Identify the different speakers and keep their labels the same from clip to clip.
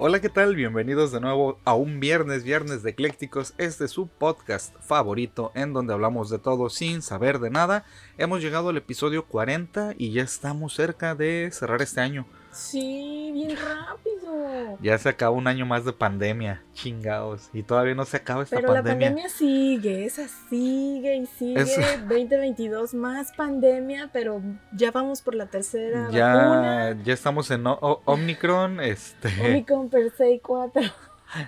Speaker 1: Hola, ¿qué tal? Bienvenidos de nuevo a un viernes, viernes de eclécticos. Este es su podcast favorito en donde hablamos de todo sin saber de nada. Hemos llegado al episodio 40 y ya estamos cerca de cerrar este año.
Speaker 2: Sí, bien rápido.
Speaker 1: Ya se acaba un año más de pandemia, chingados. Y todavía no se acaba esta
Speaker 2: Pero
Speaker 1: pandemia.
Speaker 2: la pandemia sigue, esa sigue y sigue.
Speaker 1: Es-
Speaker 2: 2022 más pandemia, pero ya vamos por la tercera
Speaker 1: Ya,
Speaker 2: vacuna.
Speaker 1: ya estamos en O- O- Omicron, este,
Speaker 2: Omicron per se 4.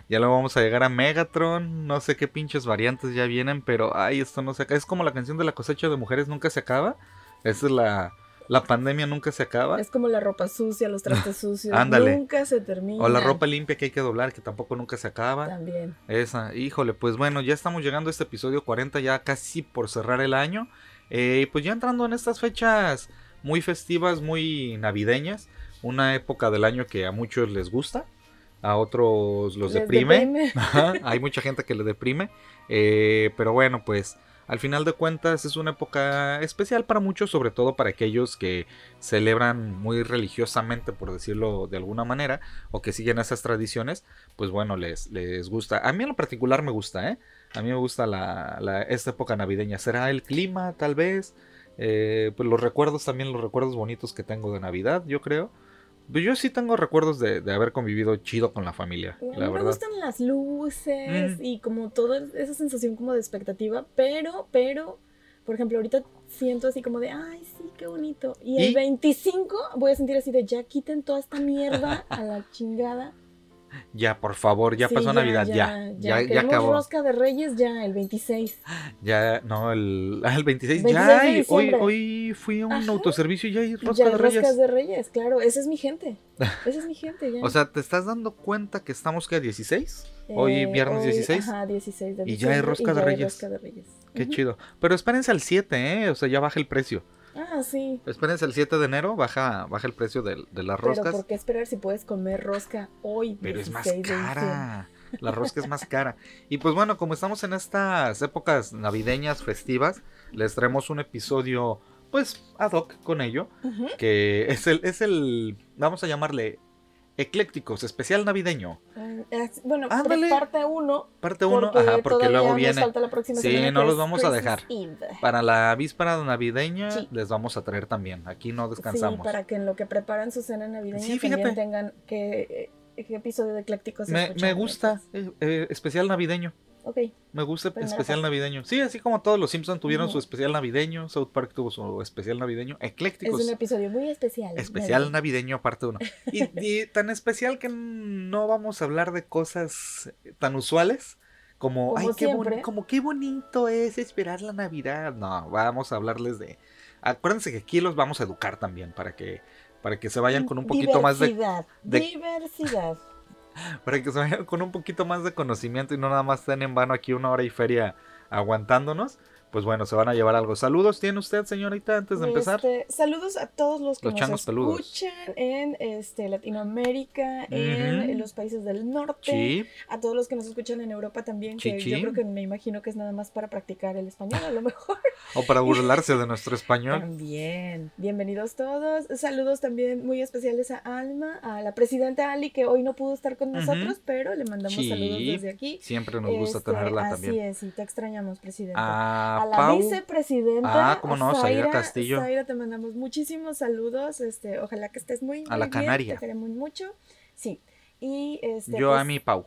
Speaker 1: ya lo vamos a llegar a Megatron, no sé qué pinches variantes ya vienen, pero ay, esto no se acaba. Es como la canción de la cosecha de mujeres nunca se acaba. Esa es la, la pandemia nunca se acaba.
Speaker 2: Es como la ropa sucia, los trastes sucios.
Speaker 1: Ándale.
Speaker 2: Nunca se termina.
Speaker 1: O la ropa limpia que hay que doblar, que tampoco nunca se acaba.
Speaker 2: También.
Speaker 1: Esa, híjole, pues bueno, ya estamos llegando a este episodio 40, ya casi por cerrar el año. Eh, pues ya entrando en estas fechas muy festivas, muy navideñas, una época del año que a muchos les gusta, a otros los
Speaker 2: Les
Speaker 1: deprime.
Speaker 2: deprime.
Speaker 1: Ajá, Hay mucha gente que le deprime, eh, pero bueno, pues al final de cuentas es una época especial para muchos, sobre todo para aquellos que celebran muy religiosamente, por decirlo de alguna manera, o que siguen esas tradiciones, pues bueno, les, les gusta. A mí en lo particular me gusta, ¿eh? A mí me gusta la, esta época navideña. ¿Será el clima, tal vez? Eh, pues los recuerdos también, los recuerdos bonitos que tengo de Navidad, yo creo. Pues yo sí tengo recuerdos de, de haber convivido chido con la familia,
Speaker 2: mí
Speaker 1: la
Speaker 2: me
Speaker 1: verdad.
Speaker 2: gustan las luces
Speaker 1: Mm.
Speaker 2: y como toda esa sensación como de expectativa, pero, pero, por ejemplo, ahorita siento así como de, ay, sí, qué bonito. Y el
Speaker 1: ¿Y?
Speaker 2: 25 voy a sentir así de, ya quiten toda esta mierda a la chingada.
Speaker 1: Ya, por favor, ya
Speaker 2: Sí,
Speaker 1: pasó Navidad, ya, ya, ya,
Speaker 2: Queremos
Speaker 1: acabó.
Speaker 2: rosca de reyes ya, el 26.
Speaker 1: Ya, no, el, ah, el 26,
Speaker 2: 26
Speaker 1: ya, hay. hoy, hoy fui a un
Speaker 2: Ajá.
Speaker 1: autoservicio y ya hay rosca
Speaker 2: ya,
Speaker 1: de reyes.
Speaker 2: roscas de reyes, claro, esa es mi gente. Esa es mi gente, ya.
Speaker 1: O sea, ¿te estás dando cuenta que estamos que a 16? hoy
Speaker 2: Eh,
Speaker 1: viernes 16.
Speaker 2: Ajá, 16 de
Speaker 1: Y ya hay rosca
Speaker 2: y
Speaker 1: de
Speaker 2: ya hay
Speaker 1: reyes.
Speaker 2: rosca de reyes.
Speaker 1: Qué
Speaker 2: Ujú.
Speaker 1: chido. Pero espérense al 7, ¿eh? O sea, ya baja el precio.
Speaker 2: Ah, sí.
Speaker 1: Espérense el 7 de enero, baja, baja el precio de, de las
Speaker 2: Pero
Speaker 1: roscas.
Speaker 2: ¿por qué esperar si puedes comer rosca hoy?
Speaker 1: Pero es más
Speaker 2: 16 de diciembre?
Speaker 1: cara. La rosca es más cara. Y pues bueno, como estamos en estas épocas navideñas festivas, les traemos un episodio, pues, ad hoc con ello.
Speaker 2: Ujú.
Speaker 1: Que es el, es el, vamos a llamarle, eclécticos, especial navideño.
Speaker 2: Ah, es- Bueno, parte 1.
Speaker 1: Parte 1, ajá, porque luego viene.
Speaker 2: falta la próxima
Speaker 1: Sí,
Speaker 2: semana,
Speaker 1: no
Speaker 2: que
Speaker 1: los vamos a dejar.
Speaker 2: Eve.
Speaker 1: Para la víspera navideña
Speaker 2: Sí.
Speaker 1: les vamos a traer también. Aquí no
Speaker 2: Sí,
Speaker 1: descansamos.
Speaker 2: para que en lo que preparan su cena navideña
Speaker 1: Sí,
Speaker 2: también tengan que, eh, qué episodio de Eclécticos
Speaker 1: me, me gusta, eh, eh, especial navideño.
Speaker 2: Ok,
Speaker 1: Me gusta
Speaker 2: Primera
Speaker 1: especial
Speaker 2: fase.
Speaker 1: navideño. Sí, así como todos los Simpsons tuvieron su especial navideño, South Park tuvo su especial navideño,
Speaker 2: es
Speaker 1: eclécticos.
Speaker 2: un episodio muy especial.
Speaker 1: Especial navideño parte 1. Y, y tan especial que no vamos a hablar de cosas tan usuales como,
Speaker 2: Como
Speaker 1: ay, qué, boni- como qué bonito es esperar la Navidad. No, vamos a hablarles de... Acuérdense que aquí los vamos a educar también para que, para que se vayan con un poquito más de...
Speaker 2: Diversidad,
Speaker 1: de-
Speaker 2: Diversidad.
Speaker 1: Para que se vayan con un poquito más de conocimiento y no nada más estén en vano aquí una hora y feria aguantándonos. Pues bueno, se van a llevar algo. Saludos tiene usted, señorita, antes de empezar.
Speaker 2: Este, saludos a todos los que
Speaker 1: Los
Speaker 2: nos
Speaker 1: peludos.
Speaker 2: escuchan en este, Latinoamérica, en, los países del norte,
Speaker 1: Sí,
Speaker 2: a todos los que nos escuchan en Europa también, que
Speaker 1: Chichi.
Speaker 2: yo creo que me imagino que es nada más para practicar el español, a lo mejor.
Speaker 1: o para burlarse de nuestro español.
Speaker 2: También. Bienvenidos todos. Saludos también muy especiales a Alma, a la presidenta Ali, que hoy no pudo estar con nosotros, pero le mandamos
Speaker 1: Sí.
Speaker 2: saludos desde aquí.
Speaker 1: Siempre nos gusta
Speaker 2: Este,
Speaker 1: tenerla
Speaker 2: así
Speaker 1: también.
Speaker 2: es, y te extrañamos, presidenta.
Speaker 1: A,
Speaker 2: a la
Speaker 1: Pau.
Speaker 2: vicepresidenta.
Speaker 1: Ah, cómo no, Zaira Castillo.
Speaker 2: Zaira, te mandamos muchísimos saludos. Este, ojalá que estés muy,
Speaker 1: A la
Speaker 2: muy bien,
Speaker 1: Canaria.
Speaker 2: Te queremos mucho. Sí. Y este.
Speaker 1: Yo
Speaker 2: pues,
Speaker 1: a mi Pau.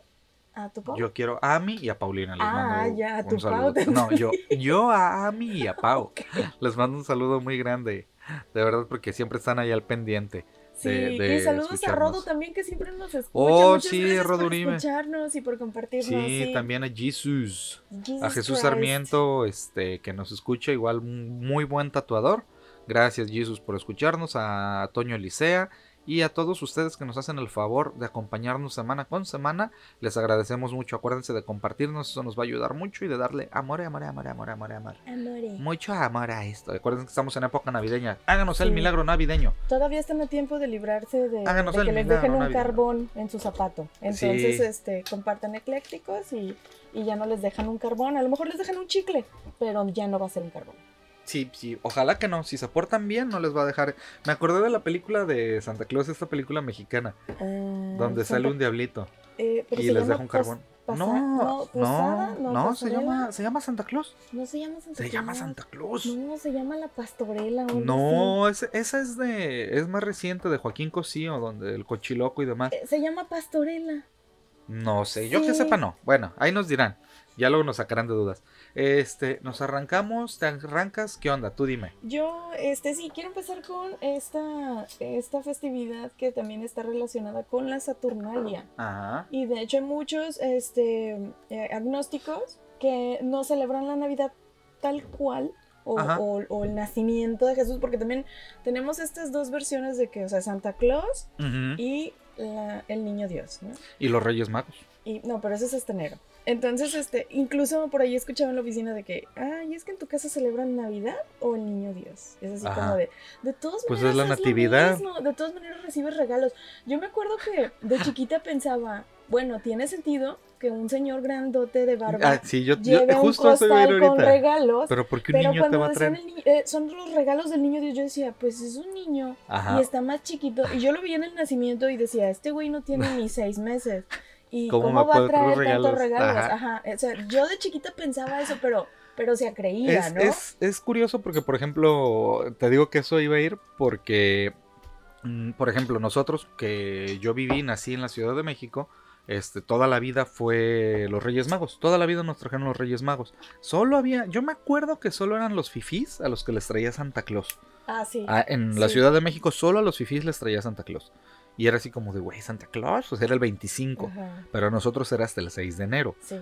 Speaker 2: ¿A tu Pau?
Speaker 1: Yo quiero a Ami y a Paulina. Les
Speaker 2: Ah,
Speaker 1: mando
Speaker 2: ya, a tu
Speaker 1: saludo.
Speaker 2: Pau
Speaker 1: No, yo, yo a Ami y a Pau. Les mando un saludo muy grande. De verdad, porque siempre están ahí al pendiente.
Speaker 2: Sí,
Speaker 1: de- de
Speaker 2: y saludos a. Rodo también, que siempre nos escucha.
Speaker 1: Oh,
Speaker 2: Muchas
Speaker 1: sí,
Speaker 2: gracias
Speaker 1: Rodo
Speaker 2: por escucharnos y por compartirnos.
Speaker 1: Sí,
Speaker 2: sí.
Speaker 1: también a Jesus.
Speaker 2: Jesus
Speaker 1: A Jesús
Speaker 2: Christ.
Speaker 1: Sarmiento, este, que nos escucha, igual muy buen tatuador. Gracias, Jesus, por escucharnos. A Toño Elisea Y a todos ustedes que nos hacen el favor de acompañarnos semana con semana, les agradecemos mucho. Acuérdense de compartirnos, eso nos va a ayudar mucho y de darle amor, amor, amor, amor, amor, amor.
Speaker 2: Amore.
Speaker 1: Mucho amor a esto. Acuérdense que estamos en época navideña. Háganos el milagro navideño.
Speaker 2: Todavía están a tiempo de librarse de,
Speaker 1: Háganos
Speaker 2: de
Speaker 1: el
Speaker 2: que les dejen un
Speaker 1: navideño.
Speaker 2: carbón en su zapato. Entonces,
Speaker 1: Sí.
Speaker 2: este, compartan eclécticos y, y ya no les dejan un carbón. A lo mejor les dejan un chicle, pero ya no va a ser un carbón.
Speaker 1: Sí, sí, ojalá que no. Si se portan bien, no les va a dejar. Me acordé de la película de Santa Claus, esta película mexicana,
Speaker 2: Ah,
Speaker 1: donde
Speaker 2: Santa-
Speaker 1: sale un diablito
Speaker 2: eh,
Speaker 1: y les deja un carbón.
Speaker 2: pasa-
Speaker 1: No, no,
Speaker 2: posada,
Speaker 1: no, se llama, se llama Santa Claus.
Speaker 2: No se llama Santa
Speaker 1: Se llama
Speaker 2: Claus.
Speaker 1: Santa Claus.
Speaker 2: No, se llama La Pastorela.
Speaker 1: No, esa es de, es más reciente de Joaquín Cosío, donde el cochiloco y demás.
Speaker 2: Eh, Se llama Pastorela.
Speaker 1: No sé, yo que sepa no. Bueno, ahí nos dirán. Ya luego nos sacarán de dudas. Este, nos arrancamos, te arrancas, ¿qué onda? Tú dime.
Speaker 2: Yo, este, sí, quiero empezar con esta, esta festividad que también está relacionada con la Saturnalia.
Speaker 1: Ajá.
Speaker 2: Y de hecho hay muchos este, eh, agnósticos que no celebran la Navidad tal cual o, o- o el nacimiento de Jesús, porque también tenemos estas dos versiones de que, o sea, Santa Claus
Speaker 1: Ujú.
Speaker 2: y la- el Niño Dios, ¿no?
Speaker 1: Y los Reyes Magos.
Speaker 2: Y, no, pero eso es hasta enero. Entonces, este, incluso por ahí escuchaba en la oficina de que, ay, es que en tu casa celebran Navidad o el Niño Dios. Es así
Speaker 1: Ajá.
Speaker 2: como de, de todas
Speaker 1: Pues
Speaker 2: maneras.
Speaker 1: es la natividad.
Speaker 2: mismo, de todas maneras recibes regalos. Yo me acuerdo que de chiquita pensaba, bueno, tiene sentido que un señor grandote de barba
Speaker 1: Ah, sí, yo, yo
Speaker 2: lleve
Speaker 1: justo
Speaker 2: un costal con regalos.
Speaker 1: Pero ¿por qué un
Speaker 2: Pero
Speaker 1: niño te va a traer?
Speaker 2: el eh, son los regalos del niño Dios, yo decía, pues es un niño
Speaker 1: Ajá.
Speaker 2: y está más chiquito. Y yo lo vi en el nacimiento y decía, este güey no tiene ni seis meses. ¿Y
Speaker 1: ¿Cómo
Speaker 2: cómo,
Speaker 1: me
Speaker 2: va a
Speaker 1: traer
Speaker 2: tantos
Speaker 1: regalos? Ajá.
Speaker 2: Ajá. O sea, yo de chiquita pensaba eso, pero, pero se creía,
Speaker 1: Es,
Speaker 2: ¿no?
Speaker 1: es, es curioso porque, por ejemplo, te digo que eso iba a ir porque, mm, por ejemplo, nosotros que yo viví, nací en la Ciudad de México, este, toda la vida fue los Reyes Magos, toda la vida nos trajeron los Reyes Magos. Solo había, yo me acuerdo que solo eran los fifís a los que les traía Santa Claus.
Speaker 2: Ah, sí.
Speaker 1: Ah, en la. Ciudad de México solo a los fifís les traía Santa Claus. Y era así como de, güey, Santa Claus, pues era el 25,
Speaker 2: Ajá,
Speaker 1: pero a nosotros era hasta el 6 de enero.
Speaker 2: sí.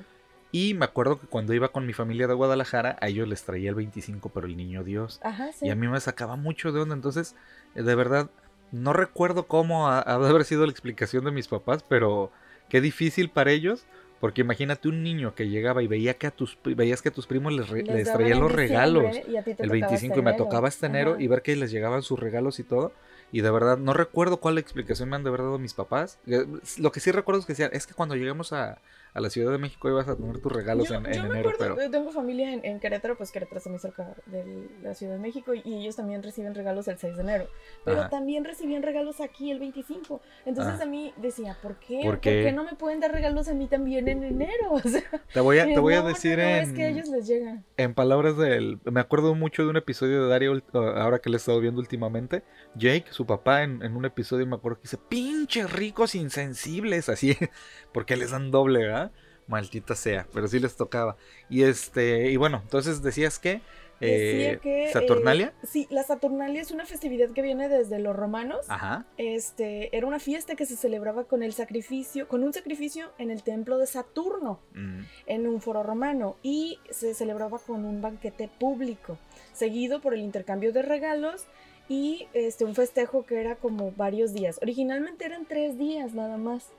Speaker 1: Y me acuerdo que cuando iba con mi familia de Guadalajara, a ellos les traía el 25, pero el niño Dios.
Speaker 2: Ajá, sí.
Speaker 1: Y a mí me sacaba mucho de onda. Entonces, eh, de verdad, no recuerdo cómo ha, ha de haber sido la explicación de mis papás, pero qué difícil para ellos. Porque imagínate un niño que llegaba y veía que a tus, veías que a tus primos les, re-
Speaker 2: Les
Speaker 1: les traían los regalos
Speaker 2: diciembre y a ti te
Speaker 1: el
Speaker 2: tocaba
Speaker 1: 25
Speaker 2: este
Speaker 1: y me tocaba este enero
Speaker 2: Ajá.
Speaker 1: y ver que les llegaban sus regalos y todo. Y de verdad, no recuerdo cuál explicación me han de haber dado mis papás. Eh, Lo que sí recuerdo es que decían, es que cuando llegamos a, a la Ciudad de México ibas a tener tus regalos
Speaker 2: yo,
Speaker 1: en, en
Speaker 2: yo me
Speaker 1: enero,
Speaker 2: acuerdo,
Speaker 1: pero...
Speaker 2: tengo familia en, en Querétaro, pues Querétaro está muy cerca de la Ciudad de México y ellos también reciben regalos el 6 de enero. Pero
Speaker 1: Ajá.
Speaker 2: también recibían regalos aquí el 25. Entonces a mí decía, ¿por qué?
Speaker 1: ¿Por qué?
Speaker 2: no me pueden dar regalos a mí también en enero? O sea,
Speaker 1: Te voy a, te voy a
Speaker 2: no,
Speaker 1: decir
Speaker 2: no, no,
Speaker 1: en...
Speaker 2: es que a ellos les llega.
Speaker 1: En palabras del. Me acuerdo mucho de un episodio de Dario, ahora que le he estado viendo últimamente. Jake, su papá, en, en un episodio me acuerdo que dice: pinches ricos insensibles, así. Porque les dan doble, ¿verdad? Maldita sea, pero sí les tocaba. Y este, y bueno, entonces decías que. Eh,
Speaker 2: que, eh,
Speaker 1: ¿Saturnalia?
Speaker 2: sí, la Saturnalia es una festividad que viene desde los romanos.
Speaker 1: Ajá.
Speaker 2: Este, era una fiesta que se celebraba con el sacrificio, con un sacrificio en el templo de Saturno.
Speaker 1: Mm,
Speaker 2: en un foro romano y se celebraba con un banquete público, seguido por el intercambio de regalos y este, un festejo que era como varios días. Originalmente eran tres días nada más.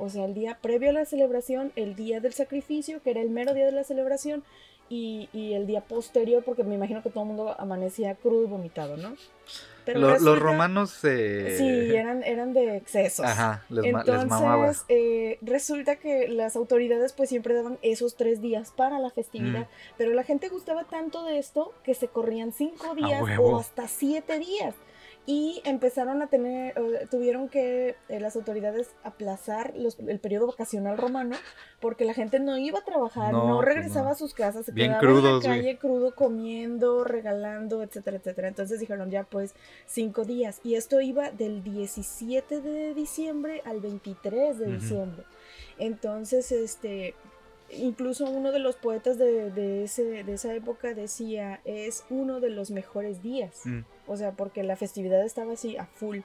Speaker 2: O sea, el día previo a la celebración, el día del sacrificio, que era el mero día de la celebración, y, y el día posterior, porque me imagino que todo el mundo amanecía crudo y vomitado, ¿no?
Speaker 1: Lo- los romanos. eh,
Speaker 2: Sí, eran, eran de excesos.
Speaker 1: Ajá, les, ma- les
Speaker 2: Entonces, eh, resulta que las autoridades pues siempre daban esos tres días para la festividad,
Speaker 1: Mm.
Speaker 2: pero la gente gustaba tanto de esto que se corrían cinco días o hasta siete días. Y empezaron a tener, tuvieron que eh, las autoridades aplazar los- el periodo vacacional romano porque la gente no iba a trabajar,
Speaker 1: No,
Speaker 2: no,
Speaker 1: pues
Speaker 2: regresaba
Speaker 1: no.
Speaker 2: a sus casas, se
Speaker 1: Bien
Speaker 2: quedaba en la
Speaker 1: güey.
Speaker 2: calle crudo comiendo, regalando, etcétera, etcétera. Entonces dijeron ya pues cinco días. Y esto iba del 17 de diciembre al 23 de diciembre. Entonces, este, incluso uno de los poetas de, de ese, de esa época decía, es uno de los mejores días.
Speaker 1: Mm,
Speaker 2: O sea, porque la festividad estaba así a full.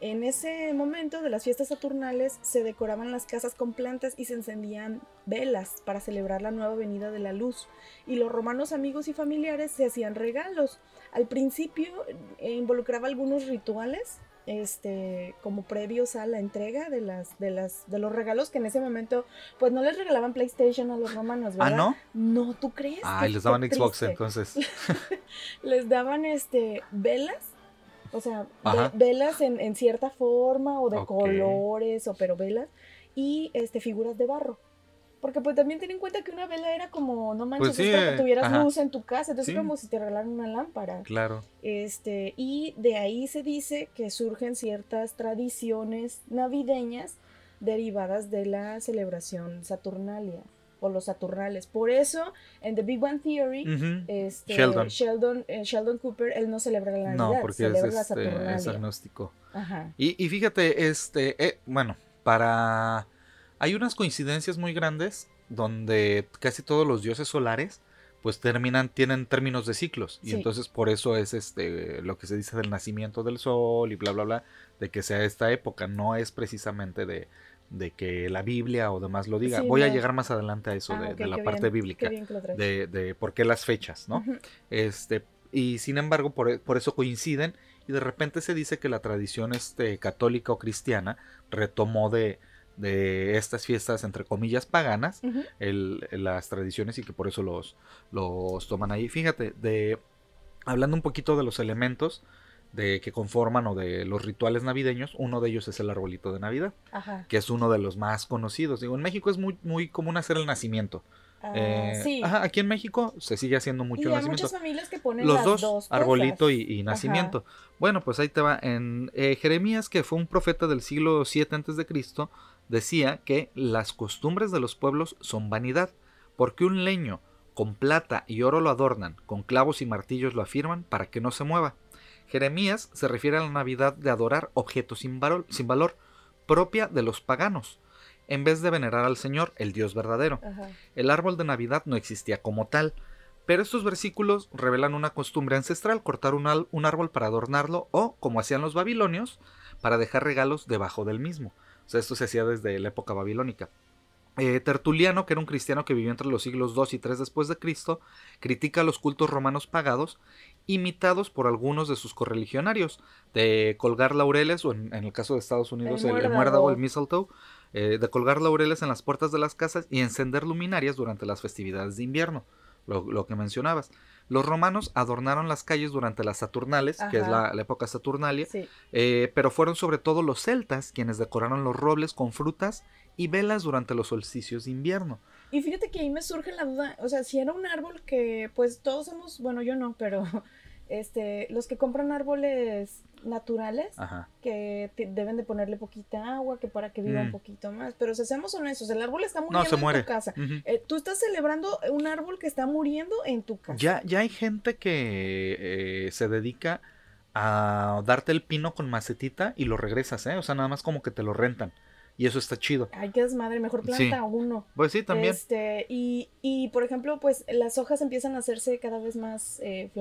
Speaker 2: En ese momento de las fiestas saturnales se decoraban las casas con plantas y se encendían velas para celebrar la nueva venida de la luz. Y los romanos amigos y familiares se hacían regalos. Al principio eh, involucraba algunos rituales este, como previos a la entrega de las, de las, de los regalos que en ese momento, pues no les regalaban PlayStation a los romanos,
Speaker 1: Ah,
Speaker 2: ¿verdad?
Speaker 1: ¿no?
Speaker 2: No, ¿tú crees?
Speaker 1: Ah, les daban Xbox entonces.
Speaker 2: Les daban este velas, o sea, velas en, en cierta forma o de colores, o pero velas, y este figuras de barro. Porque pues también ten en cuenta que una vela era como, no manches,
Speaker 1: Pues sí,
Speaker 2: es para
Speaker 1: eh,
Speaker 2: que tuvieras
Speaker 1: ajá.
Speaker 2: luz en tu casa, entonces
Speaker 1: Sí.
Speaker 2: como si te regalaran una lámpara.
Speaker 1: Claro.
Speaker 2: Este, y de ahí se dice que surgen ciertas tradiciones navideñas derivadas de la celebración saturnalia o los saturnales. Por eso, en The Big Bang Theory, este,
Speaker 1: Sheldon.
Speaker 2: Sheldon, eh, Sheldon Cooper, él no celebra la Navidad,
Speaker 1: No, porque es,
Speaker 2: la
Speaker 1: este,
Speaker 2: Saturnalia.
Speaker 1: es agnóstico.
Speaker 2: Ajá.
Speaker 1: Y, y fíjate, este, eh, bueno, para... Hay unas coincidencias muy grandes donde casi todos los dioses solares pues terminan, tienen términos de ciclos. Y
Speaker 2: Sí.
Speaker 1: entonces por eso es este lo que se dice del nacimiento del sol y bla bla bla, de que sea esta época, no es precisamente de, de que la Biblia o demás lo diga.
Speaker 2: Sí,
Speaker 1: Voy a llegar más adelante a eso
Speaker 2: Ah,
Speaker 1: de, la parte
Speaker 2: bien,
Speaker 1: bíblica, de, de por qué las fechas, ¿no? Este, y sin embargo, por, por eso coinciden. Y de repente se dice que la tradición este, católica o cristiana retomó de, de estas fiestas, entre comillas, paganas, el- las tradiciones y que por eso los, los toman ahí. Fíjate, de, hablando un poquito de los elementos de que conforman o de los rituales navideños, uno de ellos es el arbolito de Navidad,
Speaker 2: Ajá.
Speaker 1: que es uno de los más conocidos. Digo, en México es muy, muy común hacer el nacimiento.
Speaker 2: Ah,
Speaker 1: Eh,
Speaker 2: sí.
Speaker 1: ajá, aquí en México se sigue haciendo mucho
Speaker 2: y
Speaker 1: el
Speaker 2: hay muchas familias que ponen
Speaker 1: los
Speaker 2: las
Speaker 1: dos,
Speaker 2: dos,
Speaker 1: arbolito y nacimiento. Bueno, pues ahí te va. En eh, Jeremías, que fue un profeta del siglo 7 antes de Cristo, decía que las costumbres de los pueblos son vanidad, porque un leño con plata y oro lo adornan, con clavos y martillos lo afirman para que no se mueva. Jeremías se refiere a la Navidad de adorar objetos sin valor, sin valor propia de los paganos, en vez de venerar al Señor, el Dios verdadero.
Speaker 2: Ajá.
Speaker 1: El árbol de Navidad no existía como tal, pero estos versículos revelan una costumbre ancestral, cortar un, un árbol para adornarlo o, como hacían los babilonios, para dejar regalos debajo del mismo. O sea, esto se hacía desde la época babilónica. Eh, Tertuliano, que era un cristiano que vivió entre los siglos 2 y 3 después de Cristo, critica los cultos romanos pagados, imitados por algunos de sus correligionarios, de colgar laureles, o en, en el caso de Estados Unidos, el, el
Speaker 2: muérdago.
Speaker 1: muérdago, el mistletoe, eh, de colgar laureles en las puertas de las casas y encender luminarias durante las festividades de invierno, lo, lo que mencionabas. Los romanos adornaron las calles durante las Saturnales, que es la, la época saturnalia,
Speaker 2: Sí.
Speaker 1: eh, pero fueron sobre todo los celtas quienes decoraron los robles con frutas y velas durante los solsticios de invierno.
Speaker 2: Y fíjate que ahí me surge la duda, o sea, si era un árbol que pues todos hemos, bueno, yo no, pero este, los que compran árboles naturales,
Speaker 1: Ajá.
Speaker 2: que te- deben de ponerle poquita agua, que para que viva
Speaker 1: Mm.
Speaker 2: un poquito más, pero si seamos honestos, el árbol está muriendo
Speaker 1: No, se
Speaker 2: en
Speaker 1: muere.
Speaker 2: tu casa. Eh, tú estás celebrando un árbol que está muriendo en tu casa.
Speaker 1: Ya, ya hay gente que eh, se dedica a darte el pino con macetita y lo regresas, ¿eh? O sea, nada más como que te lo rentan. Y eso está chido.
Speaker 2: Ay, qué desmadre, mejor planta
Speaker 1: Sí.
Speaker 2: uno.
Speaker 1: Pues sí, también.
Speaker 2: Este, y, y por ejemplo, pues las hojas empiezan a hacerse cada vez más eh,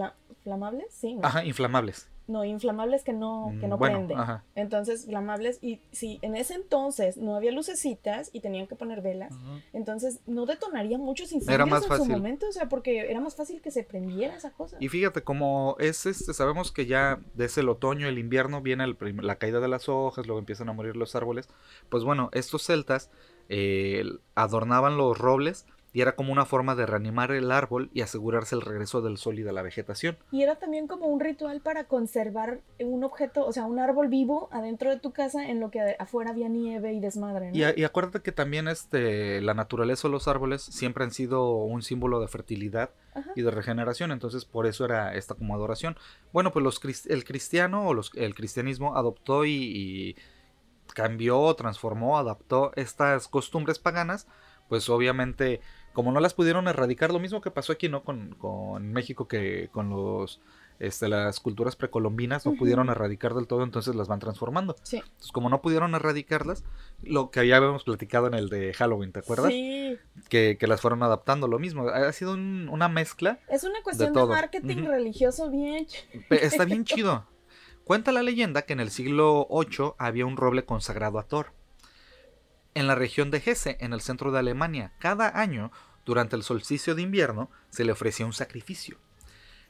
Speaker 2: fla- flamables, sí, ¿no?
Speaker 1: Ajá, inflamables.
Speaker 2: No, inflamables que no, que
Speaker 1: Mm,
Speaker 2: no
Speaker 1: bueno,
Speaker 2: prenden.
Speaker 1: ajá.
Speaker 2: Entonces, flamables, y si en ese entonces no había lucecitas y tenían que poner velas, entonces no detonaría muchos incendios
Speaker 1: más
Speaker 2: en
Speaker 1: fácil.
Speaker 2: su momento, o sea, porque era más fácil que se prendiera esa cosa.
Speaker 1: Y fíjate, como es este, sabemos que ya desde el otoño, el invierno, viene el la caída de las hojas, luego empiezan a morir los árboles. Pues bueno, estos celtas eh, adornaban los robles y era como una forma de reanimar el árbol y asegurarse el regreso del sol y de la vegetación.
Speaker 2: Y era también como un ritual para conservar un objeto, o sea, un árbol vivo adentro de tu casa en lo que afuera había nieve y desmadre, ¿no?
Speaker 1: Y, acuérdate que también este, la naturaleza o los árboles siempre han sido un símbolo de fertilidad
Speaker 2: Ajá.
Speaker 1: y de regeneración, entonces por eso era esta como adoración. Bueno, pues los, el cristiano o los, el cristianismo adoptó y, y cambió, transformó, adaptó estas costumbres paganas, pues obviamente como no las pudieron erradicar, lo mismo que pasó aquí, ¿no? Con, con México que con los... Este, las culturas precolombinas no pudieron erradicar del todo, entonces las van transformando.
Speaker 2: Sí.
Speaker 1: Entonces, como no pudieron erradicarlas, lo que ya habíamos platicado en el de Halloween, ¿te acuerdas?
Speaker 2: Sí.
Speaker 1: Que, que las fueron adaptando, lo mismo. Ha sido un- una mezcla.
Speaker 2: Es una cuestión de, marketing religioso bien.
Speaker 1: Está bien chido. Cuenta la leyenda que en el siglo VIII había un roble consagrado a Thor. En la región de Hesse, en el centro de Alemania, cada año, durante el solsticio de invierno, se le ofrecía un sacrificio.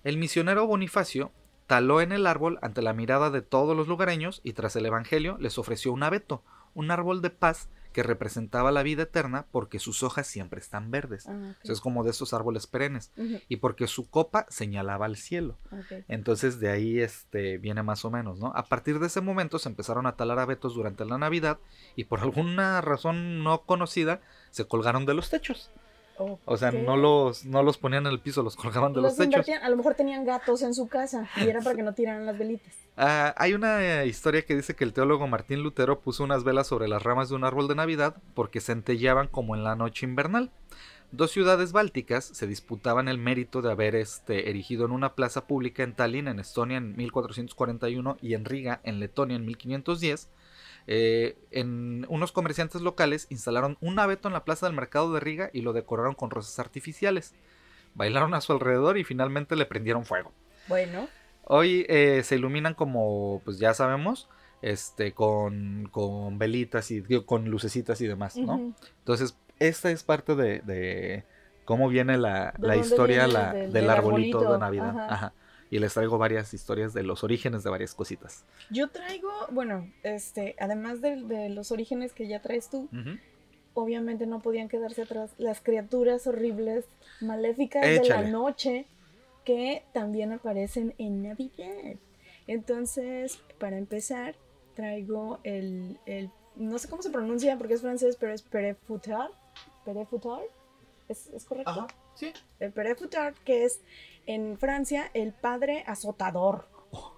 Speaker 1: El misionero Bonifacio taló en el árbol ante la mirada de todos los lugareños y tras el Evangelio les ofreció un abeto, un árbol de paz que representaba la vida eterna porque sus hojas siempre están verdes.
Speaker 2: Ah,
Speaker 1: es como de esos árboles perennes. Y porque su copa señalaba al cielo. Entonces de ahí este, viene más o menos, ¿no? A partir de ese momento se empezaron a talar abetos durante la Navidad y por alguna razón no conocida se colgaron de los techos. O sea, no los, no los ponían en el piso, los colgaban de los,
Speaker 2: Los
Speaker 1: techos.
Speaker 2: a lo mejor tenían gatos en su casa y era para que no tiraran las velitas.
Speaker 1: Ah, hay una eh, historia que dice que el teólogo Martín Lutero puso unas velas sobre las ramas de un árbol de Navidad porque centellaban como en la noche invernal. Dos ciudades bálticas se disputaban el mérito de haber este, erigido en una plaza pública en Tallinn, en Estonia, en 1441 y en Riga, en Letonia, en 1510. Eh, en unos comerciantes locales instalaron un abeto en la plaza del mercado de Riga y lo decoraron con rosas artificiales. Bailaron a su alrededor y finalmente le prendieron fuego.
Speaker 2: Bueno,
Speaker 1: Hoy eh, se iluminan como, pues ya sabemos, este, con, con velitas y digo, con lucecitas y demás, ¿no? Entonces, esta es parte de, de cómo viene la,
Speaker 2: ¿De
Speaker 1: la historia
Speaker 2: viene?
Speaker 1: la-
Speaker 2: Del-
Speaker 1: del,
Speaker 2: del
Speaker 1: arbolito,
Speaker 2: arbolito,
Speaker 1: de Navidad.
Speaker 2: ajá.
Speaker 1: Ajá. Y les traigo varias historias de los orígenes de varias cositas.
Speaker 2: yo traigo, bueno, este, además de, de los orígenes que ya traes tú,
Speaker 1: Ujú.
Speaker 2: obviamente no podían quedarse atrás las criaturas horribles, maléficas de la
Speaker 1: Échale.
Speaker 2: noche, que también aparecen en Navidad. Entonces, para empezar, traigo el, el- no sé cómo se pronuncia porque es francés, pero es Perefutard. Perefutard. ¿Es, ¿Es correcto?
Speaker 1: Sí.
Speaker 2: El Perefutard, que es en Francia el padre azotador.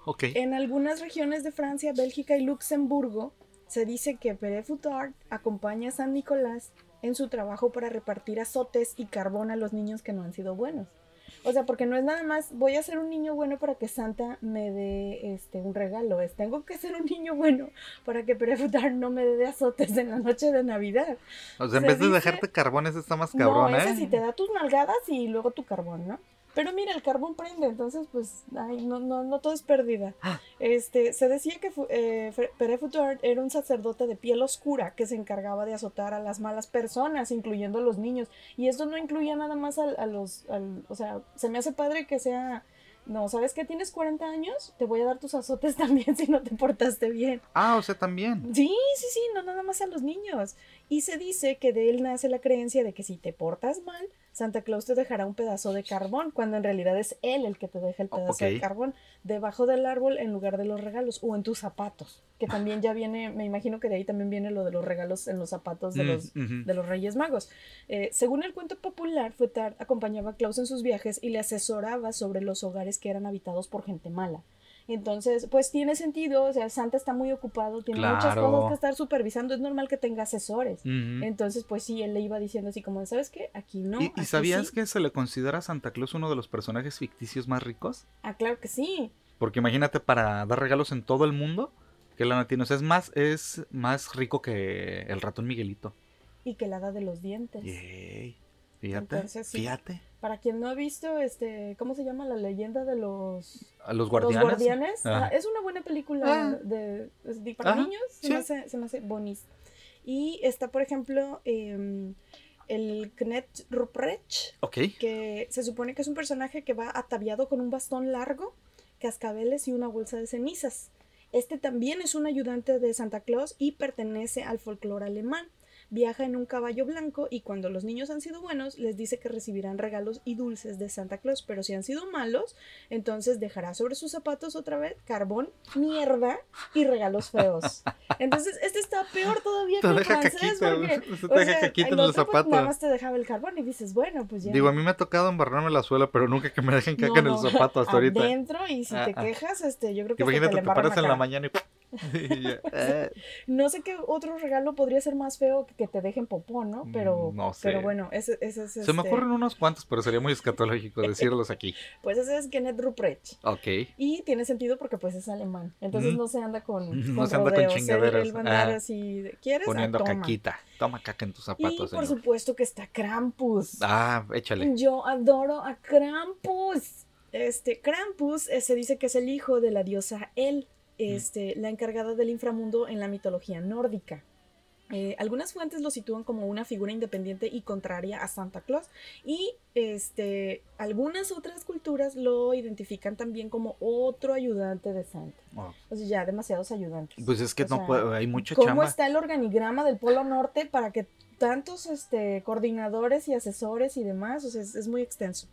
Speaker 1: Ok.
Speaker 2: En algunas regiones de Francia, Bélgica y Luxemburgo se dice que Pere Futard acompaña a San Nicolás en su trabajo para repartir azotes y carbón a los niños que no han sido buenos. O sea, porque no es nada más voy a ser un niño bueno para que Santa me dé este un regalo, es tengo que ser un niño bueno para que Pere Futard no me dé azotes en la noche de Navidad.
Speaker 1: O sea, en
Speaker 2: se
Speaker 1: vez de dejarte carbones está más
Speaker 2: No,
Speaker 1: cabrón,
Speaker 2: ese
Speaker 1: ¿eh?
Speaker 2: sí te da tus nalgadas y luego tu carbón, ¿no? Pero mira, el carbón prende, entonces pues ay, no, no, no todo es pérdida.
Speaker 1: Ah.
Speaker 2: Este, se decía que eh, Pere Futard era un sacerdote de piel oscura que se encargaba de azotar a las malas personas, incluyendo a los niños. Y esto no incluía nada más al- a, los, al- o sea, se me hace padre que sea, no, ¿sabes qué? Tienes 40 años, te voy a dar tus azotes también si no te portaste bien.
Speaker 1: Ah, o sea, también.
Speaker 2: Sí, sí, sí, no nada más a los niños. Y se dice que de él nace la creencia de que si te portas mal, Santa Claus te dejará un pedazo de carbón, cuando en realidad es él el que te deja el pedazo de carbón debajo del árbol en lugar de los regalos o en tus zapatos, que también ya viene, me imagino que de ahí también viene lo de los regalos en los zapatos de
Speaker 1: Mm,
Speaker 2: los de los Reyes Magos. Eh, según el cuento popular, Fuetard acompañaba a Claus en sus viajes y le asesoraba sobre los hogares que eran habitados por gente mala. Entonces, pues tiene sentido, o sea, Santa está muy ocupado, tiene muchas cosas que estar supervisando, es normal que tenga asesores. Entonces, pues sí, él le iba diciendo así como, ¿sabes qué? Aquí no.
Speaker 1: ¿Y, y
Speaker 2: aquí
Speaker 1: sabías
Speaker 2: sí".
Speaker 1: que se le considera a Santa Claus uno de los personajes ficticios más ricos?
Speaker 2: Ah, claro que sí.
Speaker 1: Porque imagínate para dar regalos en todo el mundo, que la tiene. O sea, es más, es más rico que el ratón Miguelito.
Speaker 2: Y que la hada de los dientes.
Speaker 1: Yay. Fíjate,
Speaker 2: Entonces, sí.
Speaker 1: fíjate.
Speaker 2: Para quien no ha visto, este, ¿cómo se llama la leyenda de los
Speaker 1: A los guardianes.
Speaker 2: Los guardianes.
Speaker 1: Ah.
Speaker 2: ah, es una buena película
Speaker 1: Ah.
Speaker 2: de, para
Speaker 1: Ajá,
Speaker 2: niños. Se,
Speaker 1: sí.
Speaker 2: me hace, se me hace bonis. Y está, por ejemplo, em, el Knet Ruprecht, que se supone que es un personaje que va ataviado con un bastón largo, cascabeles y una bolsa de cenizas. Este también es un ayudante de Santa Claus y pertenece al folclore alemán. Viaja en un caballo blanco y cuando los niños han sido buenos les dice que recibirán regalos y dulces de Santa Claus, pero si han sido malos, entonces dejará sobre sus zapatos otra vez carbón, mierda y regalos feos. Entonces este está peor todavía
Speaker 1: Te
Speaker 2: que el francés
Speaker 1: caquita,
Speaker 2: porque
Speaker 1: te
Speaker 2: o
Speaker 1: deja
Speaker 2: sea, el
Speaker 1: los
Speaker 2: otro, pues, nada
Speaker 1: zapatos.
Speaker 2: más te dejaba el carbón y dices, bueno, pues ya.
Speaker 1: Digo, a mí me ha tocado embarrarme la suela, pero nunca que me dejen caca
Speaker 2: No,
Speaker 1: en el zapato hasta ahorita.
Speaker 2: Adentro y si
Speaker 1: Ah,
Speaker 2: te
Speaker 1: ah.
Speaker 2: quejas, este, yo creo que
Speaker 1: Imagínate,
Speaker 2: te
Speaker 1: te paras en la
Speaker 2: mañana
Speaker 1: y... y eh.
Speaker 2: No sé qué otro regalo podría ser más feo que que te dejen popó, ¿no? Pero,
Speaker 1: Mm, no sé.
Speaker 2: pero bueno, ese, ese es
Speaker 1: Se me
Speaker 2: este,
Speaker 1: ocurren unos cuantos, pero sería muy escatológico decirlos aquí.
Speaker 2: Pues ese es Kenneth Ruprecht.
Speaker 1: Ok.
Speaker 2: Y tiene sentido porque pues es alemán. Entonces
Speaker 1: Mm.
Speaker 2: no se anda con,
Speaker 1: No
Speaker 2: con
Speaker 1: se anda con
Speaker 2: rodeos. Él-
Speaker 1: chingaderas.
Speaker 2: Él, andar
Speaker 1: Ah.
Speaker 2: así. Ah,
Speaker 1: Poniendo
Speaker 2: toma.
Speaker 1: caquita. Toma caca en tus
Speaker 2: Y
Speaker 1: zapatos,
Speaker 2: por
Speaker 1: señor.
Speaker 2: supuesto que está Krampus.
Speaker 1: Ah, échale.
Speaker 2: Yo adoro a Krampus. Este, Krampus eh, se dice que es el hijo de la diosa El, este, la encargada del inframundo en la mitología nórdica. Eh, algunas fuentes lo sitúan como una figura independiente y contraria a Santa Claus y este, algunas otras culturas lo identifican también como otro ayudante de Santa.
Speaker 1: Wow.
Speaker 2: O sea, ya demasiados ayudantes.
Speaker 1: Pues es que
Speaker 2: O
Speaker 1: no
Speaker 2: sea,
Speaker 1: puede, hay mucha
Speaker 2: ¿Cómo
Speaker 1: chamba.
Speaker 2: está el organigrama del Polo Norte para que tantos este, coordinadores y asesores y demás? O sea, es, es muy extenso.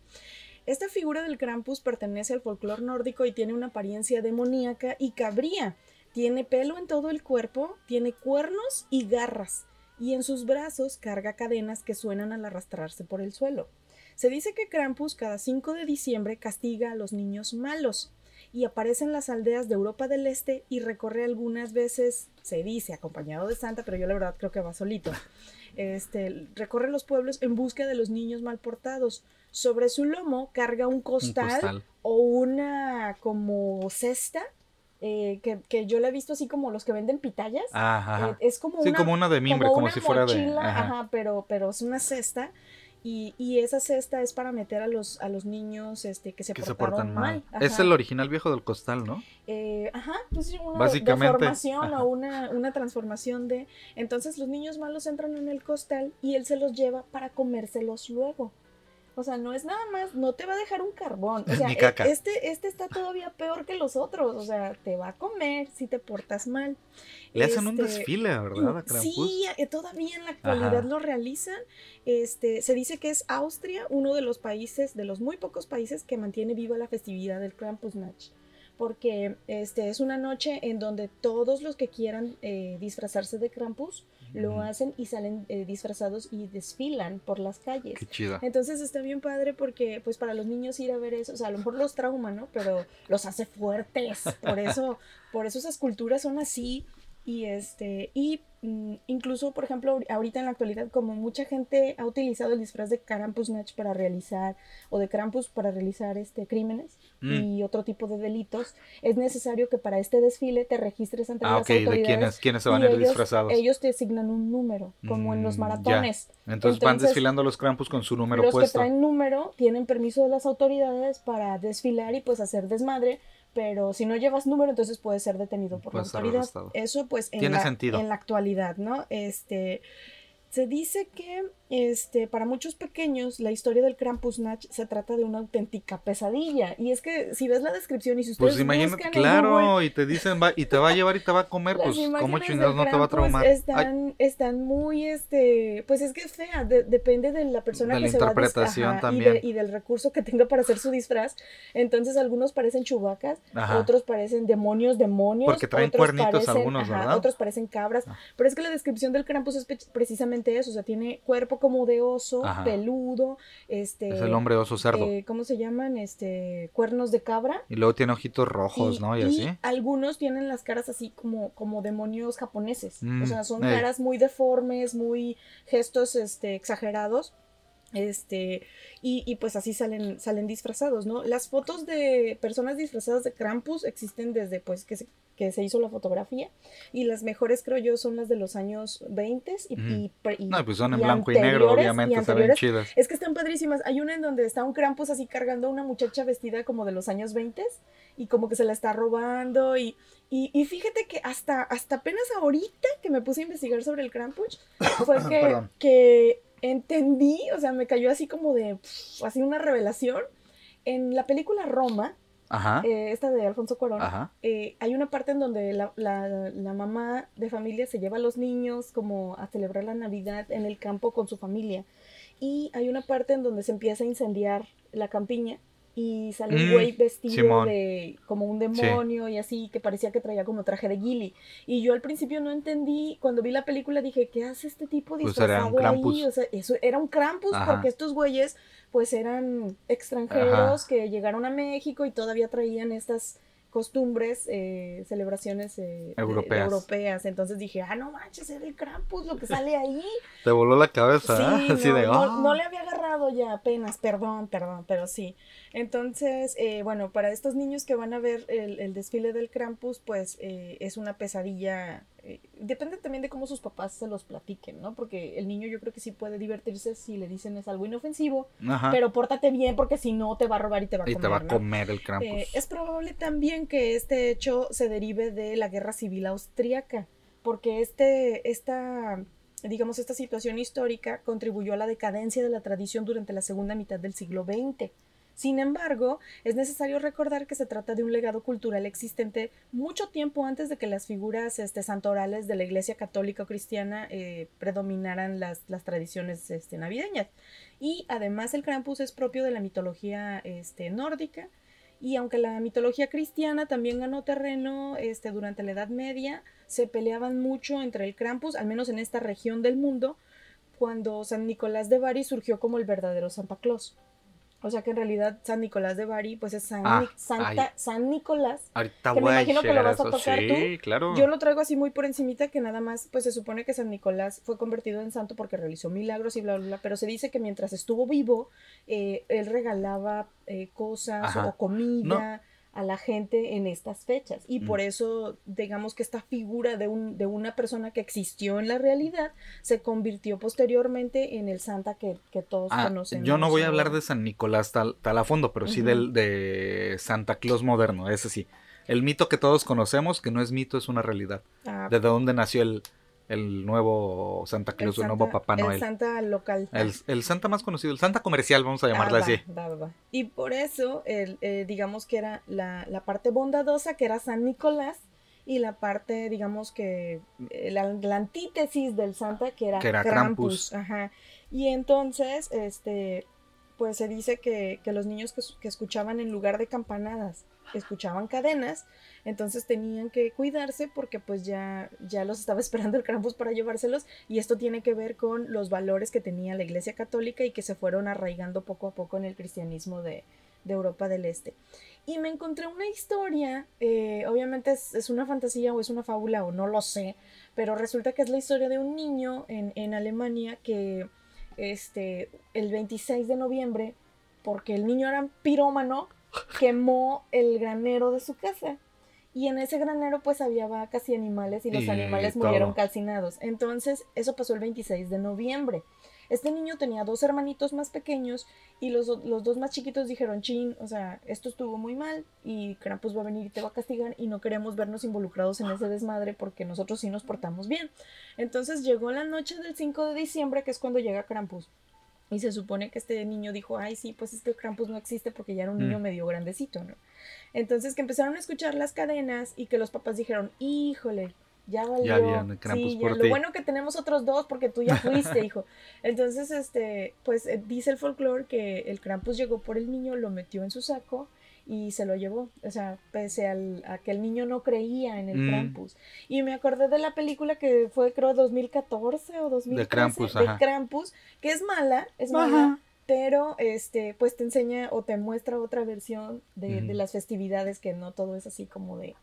Speaker 2: Esta figura del Krampus pertenece al folclore nórdico y tiene una apariencia demoníaca y cabría. Tiene pelo en todo el cuerpo, tiene cuernos y garras, y en sus brazos carga cadenas que suenan al arrastrarse por el suelo. Se dice que Krampus cada 5 de diciembre castiga a los niños malos y aparece en las aldeas de Europa del Este y recorre algunas veces, se dice, acompañado de Santa, pero yo la verdad creo que va solito. Este, recorre los pueblos en busca de los niños mal portados. Sobre su lomo carga un
Speaker 1: Un
Speaker 2: costal, o una como cesta, eh, que, que yo la he visto así como los que venden pitayas.
Speaker 1: Ajá.
Speaker 2: Eh, es como
Speaker 1: Sí,
Speaker 2: una,
Speaker 1: como una de mimbre, como si fuera de.
Speaker 2: mochila,
Speaker 1: ajá.
Speaker 2: ajá, pero, pero es una cesta. Y, y esa cesta es para meter a los, a los niños este, que se
Speaker 1: Que se
Speaker 2: portaron
Speaker 1: portan mal.
Speaker 2: mal.
Speaker 1: Es el original viejo del costal, ¿no?
Speaker 2: Eh, ajá, pues sí, una
Speaker 1: Básicamente,
Speaker 2: deformación
Speaker 1: ajá.
Speaker 2: o una, una transformación de... Entonces los niños malos entran en el costal y él se los lleva para comérselos luego. O sea, no es nada más, no te va a dejar un carbón. O sea,
Speaker 1: Ni
Speaker 2: e-
Speaker 1: caca.
Speaker 2: Este, este está todavía peor que los otros. O sea, te va a comer si te portas mal.
Speaker 1: Le hacen un
Speaker 2: Este,
Speaker 1: desfile, ¿verdad? A.
Speaker 2: Sí, eh, todavía en la actualidad
Speaker 1: Ajá.
Speaker 2: lo realizan. Este, se dice que es Austria uno de los países, de los muy pocos países que mantiene viva la festividad del Krampusnacht. Porque este, es una noche en donde todos los que quieran eh, disfrazarse de Krampus lo hacen y salen eh, disfrazados y desfilan por las calles.
Speaker 1: Qué.
Speaker 2: Entonces está bien padre porque pues para los niños ir a ver eso, o sea, a lo mejor los trauma, ¿no? Pero los hace fuertes. Por eso, por eso esas culturas son así. Y este, y mm, incluso, por ejemplo, ahor- ahorita en la actualidad, como mucha gente ha utilizado el disfraz de Krampusnacht para realizar, o de Krampus para realizar este crímenes
Speaker 1: Mm.
Speaker 2: y otro tipo de delitos, es necesario que para este desfile te registres ante
Speaker 1: Ah,
Speaker 2: las
Speaker 1: ok, ¿de
Speaker 2: autoridades.
Speaker 1: quiénes, quiénes se van a ir
Speaker 2: ellos-
Speaker 1: disfrazados?
Speaker 2: Ellos te asignan un número, como en los
Speaker 1: Mm,
Speaker 2: maratones.
Speaker 1: Entonces, van
Speaker 2: entonces,
Speaker 1: desfilando los Krampus con su número
Speaker 2: los
Speaker 1: puesto.
Speaker 2: que traen número tienen permiso de las autoridades para desfilar y pues hacer desmadre, pero si no llevas número entonces puedes ser detenido por
Speaker 1: Puedes
Speaker 2: la autoridad. Eso pues en,
Speaker 1: Tiene
Speaker 2: la,
Speaker 1: sentido.
Speaker 2: en la actualidad, ¿no? Este se dice que este, para muchos pequeños la historia del Krampusnacht se trata de una auténtica pesadilla. Y es que si ves la descripción y si ustedes
Speaker 1: Pues imagínate, claro,
Speaker 2: Google,
Speaker 1: y te dicen, va, y te va a llevar y te va a comer, pues, ¿cómo chingados no te va a traumar? Ay,
Speaker 2: Están, están muy, este, pues es que es fea, de- depende de la persona
Speaker 1: De
Speaker 2: que
Speaker 1: la
Speaker 2: se va a
Speaker 1: interpretación
Speaker 2: ajá, y,
Speaker 1: también.
Speaker 2: de- y del recurso que tenga para hacer su disfraz. Entonces algunos parecen chubacas,
Speaker 1: Ajá.
Speaker 2: otros parecen demonios, demonios.
Speaker 1: Porque traen
Speaker 2: otros
Speaker 1: cuernitos algunos,
Speaker 2: ajá,
Speaker 1: ¿verdad?
Speaker 2: Otros parecen cabras.
Speaker 1: Ah.
Speaker 2: Pero es que la descripción del Krampus es precisamente eso, o sea, tiene cuerpo como de oso,
Speaker 1: Ajá.
Speaker 2: peludo, este...
Speaker 1: es el hombre oso cerdo.
Speaker 2: eh, ¿Cómo se llaman? Este, cuernos de cabra.
Speaker 1: y luego tiene ojitos rojos, ¿no? Y, así.
Speaker 2: algunos tienen las caras así como, como demonios japoneses.
Speaker 1: Mm,
Speaker 2: o sea, son
Speaker 1: ey.
Speaker 2: caras muy deformes, muy gestos este, exagerados. Este, y, y pues así salen, salen disfrazados, ¿no? Las fotos de personas disfrazadas de Krampus existen desde pues que se, que se hizo la fotografía. Y las mejores, creo yo, son las de los años 20 y,
Speaker 1: Ujú.
Speaker 2: y y-
Speaker 1: No, pues son en blanco y negro, obviamente, se ven chidas.
Speaker 2: es que están padrísimas. Hay una en donde está un Krampus así cargando a una muchacha vestida como de los años 20 y como que se la está robando. Y, y, y fíjate que hasta, hasta apenas ahorita que me puse a investigar sobre el Krampus fue que, que entendí, o sea, me cayó así como de, pf, así una revelación. En la película Roma,
Speaker 1: Ajá.
Speaker 2: eh, esta de Alfonso Cuarón, eh, hay una parte en donde la, la- la mamá de familia se lleva a los niños como a celebrar la Navidad en el campo con su familia. Y hay una parte en donde se empieza a incendiar la campiña y sale un
Speaker 1: Mm,
Speaker 2: güey vestido
Speaker 1: Simón.
Speaker 2: de como un demonio y así que parecía que traía como traje de Gilly. Y yo al principio no entendí, cuando vi la película dije, ¿qué hace este tipo
Speaker 1: Pues
Speaker 2: disfrazado
Speaker 1: Krampus.
Speaker 2: ahí? O sea, eso era un Krampus
Speaker 1: Ajá.
Speaker 2: porque estos güeyes pues eran extranjeros que llegaron a México y todavía traían estas costumbres, eh, celebraciones eh, de-
Speaker 1: Europeas.
Speaker 2: europeas. Entonces dije, ah, no manches, era el Krampus lo que sale ahí.
Speaker 1: Te voló la cabeza,
Speaker 2: Sí,
Speaker 1: ¿eh? Así
Speaker 2: no,
Speaker 1: de,
Speaker 2: no-
Speaker 1: "Ah".
Speaker 2: no le había agarrado ya apenas, perdón, perdón, pero sí. Entonces, eh, bueno, para estos niños que van a ver el, el desfile del Krampus, pues eh, es una pesadilla. Eh, depende también de cómo sus papás se los platiquen, ¿no? Porque el niño yo creo que sí puede divertirse si le dicen es algo inofensivo,
Speaker 1: Ajá.
Speaker 2: pero pórtate bien porque si no te va a robar y te va a
Speaker 1: y
Speaker 2: comer.
Speaker 1: te va a
Speaker 2: ¿no?
Speaker 1: comer el Krampus.
Speaker 2: Eh, es probable también que este hecho se derive de la guerra civil austríaca, porque este, esta, digamos, esta situación histórica contribuyó a la decadencia de la tradición durante la segunda mitad del siglo XX. Sin embargo, es necesario recordar que se trata de un legado cultural existente mucho tiempo antes de que las figuras este, santorales de la Iglesia católica o cristiana eh, predominaran las, las tradiciones este, navideñas. Y además el Krampus es propio de la mitología este, nórdica, y aunque la mitología cristiana también ganó terreno este, durante la Edad Media, se peleaban mucho entre el Krampus, al menos en esta región del mundo, cuando San Nicolás de Bari surgió como el verdadero Santa Claus. O sea que en realidad San Nicolás de Bari, pues es San,
Speaker 1: Ah,
Speaker 2: Santa, San Nicolás.
Speaker 1: Ahorita
Speaker 2: Que me
Speaker 1: voy a
Speaker 2: imagino que lo vas a tocar
Speaker 1: Sí, claro.
Speaker 2: Yo lo traigo así muy por encimita que nada más, pues se supone que San Nicolás fue convertido en santo porque realizó milagros y bla, bla, bla, pero se dice que mientras estuvo vivo, eh, él regalaba eh, cosas
Speaker 1: Ajá.
Speaker 2: o comida a la gente en estas fechas. Y
Speaker 1: Mm.
Speaker 2: por eso, digamos que esta figura de, un, de una persona que existió en la realidad se convirtió posteriormente en el santa que, que todos
Speaker 1: Ah,
Speaker 2: conocemos.
Speaker 1: yo no voy a hablar de San Nicolás tal, tal a fondo, pero sí del de Santa Claus moderno, ese sí. El mito que todos conocemos, que no es mito, es una realidad.
Speaker 2: Ah,
Speaker 1: ¿De dónde nació el, el nuevo Santa Claus, el, nuevo Papá Noel?
Speaker 2: El santa local.
Speaker 1: El, el Santa más conocido, el Santa comercial, vamos a
Speaker 2: Ah,
Speaker 1: así.
Speaker 2: va, va, va, va. Y por eso, el, eh, digamos que era la, la parte bondadosa, que era San Nicolás, y la parte, digamos que, eh, la, la antítesis del Santa, que era,
Speaker 1: Que era
Speaker 2: Krampus.
Speaker 1: Krampus.
Speaker 2: Ajá. Y entonces, este, pues se dice que, que los niños que, que escuchaban en lugar de campanadas, escuchaban cadenas, entonces tenían que cuidarse porque pues ya, ya los estaba esperando el Krampus para llevárselos y esto tiene que ver con los valores que tenía la Iglesia Católica y que se fueron arraigando poco a poco en el cristianismo de, de Europa del Este. Y me encontré una historia, eh, obviamente es, una fantasía o es una fábula o no lo sé, pero resulta que es la historia de un niño en, en Alemania que este, el 26 de noviembre, porque el niño era pirómano, quemó el granero de su casa. Y en ese granero pues había vacas y animales y los
Speaker 1: Y
Speaker 2: animales
Speaker 1: todo.
Speaker 2: murieron calcinados. Entonces eso pasó el 26 de noviembre. Este niño tenía dos hermanitos más pequeños y los, los dos más chiquitos dijeron, chin, o sea, esto estuvo muy mal y Krampus va a venir y te va a castigar y no queremos vernos involucrados en ese desmadre porque nosotros sí nos portamos bien. Entonces llegó la noche del 5 de diciembre, que es cuando llega Krampus. Y se supone que este niño dijo, ay, sí, pues es que Krampus no existe porque ya era un niño
Speaker 1: Mm.
Speaker 2: medio grandecito, ¿no? Entonces que empezaron a escuchar las cadenas y que los papás dijeron, híjole, ya valió.
Speaker 1: viene Krampus
Speaker 2: sí,
Speaker 1: por
Speaker 2: ya, lo
Speaker 1: ti".
Speaker 2: bueno que tenemos otros dos porque tú ya fuiste, hijo. Entonces, este, pues eh, dice el folclore que el Krampus llegó por el niño, lo metió en su saco y se lo llevó. O sea, pese al, a que el niño no creía en el
Speaker 1: Mm.
Speaker 2: Krampus. Y me acordé de la película que fue, creo, 2014 o 2013.
Speaker 1: Krampus,
Speaker 2: de
Speaker 1: ajá.
Speaker 2: Krampus, que es mala, es
Speaker 3: Ajá.
Speaker 2: mala, pero este, pues te enseña o te muestra otra versión de, las festividades que no todo es así como de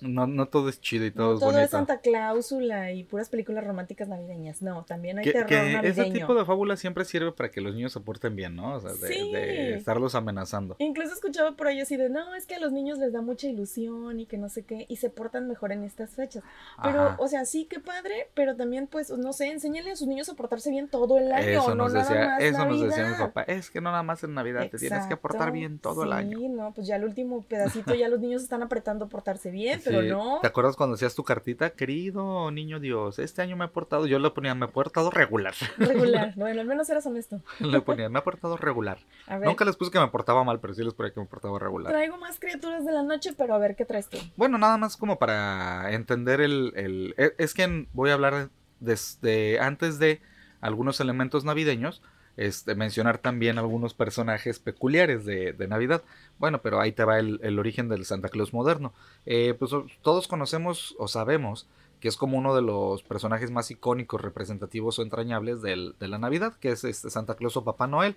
Speaker 1: No, no todo es chido y todo
Speaker 2: no
Speaker 1: es
Speaker 2: todo
Speaker 1: bonito.
Speaker 2: es Santa Cláusula y puras películas románticas navideñas. No, también hay
Speaker 1: que,
Speaker 2: terror
Speaker 1: que
Speaker 2: navideño.
Speaker 1: ese tipo de fábula siempre sirve para que los niños se porten bien, ¿no? O sea, de,
Speaker 2: Sí.
Speaker 1: de estarlos amenazando.
Speaker 2: Incluso escuchaba por ahí así de, no, es que a los niños les da mucha ilusión y que no sé qué, y se portan mejor en estas fechas. Pero,
Speaker 1: Ajá.
Speaker 2: o sea, sí, qué padre, pero también, pues, no sé, enséñale a sus niños a portarse bien todo el año,
Speaker 1: Eso
Speaker 2: no
Speaker 1: nos
Speaker 2: nada
Speaker 1: decía,
Speaker 2: más
Speaker 1: eso nos decía mi
Speaker 2: Navidad.
Speaker 1: Papá. Es que no nada más en Navidad te tienes que portar bien todo el año.
Speaker 2: Sí, no, pues ya el último pedacito ya los niños están apretando a portarse bien, pero
Speaker 1: Sí.
Speaker 2: no.
Speaker 1: ¿Te acuerdas cuando hacías tu cartita? Querido niño Dios, este año me he portado. Yo le ponía, me he portado regular.
Speaker 2: Regular. Bueno, al menos eras honesto.
Speaker 1: le ponía, me he portado regular.
Speaker 2: A ver,
Speaker 1: Nunca les puse que me portaba mal, pero sí les ponía que me portaba regular.
Speaker 2: traigo más criaturas de la noche, pero a ver qué traes tú.
Speaker 1: Bueno, nada más como para entender el... el- e- es que voy a hablar desde antes de algunos elementos navideños, este, mencionar también algunos personajes peculiares de, Navidad. Bueno, pero ahí te va el, origen del Santa Claus moderno. Eh, pues todos conocemos o sabemos que es como uno de los personajes más icónicos, representativos o entrañables de la Navidad, que es este Santa Claus o Papá Noel.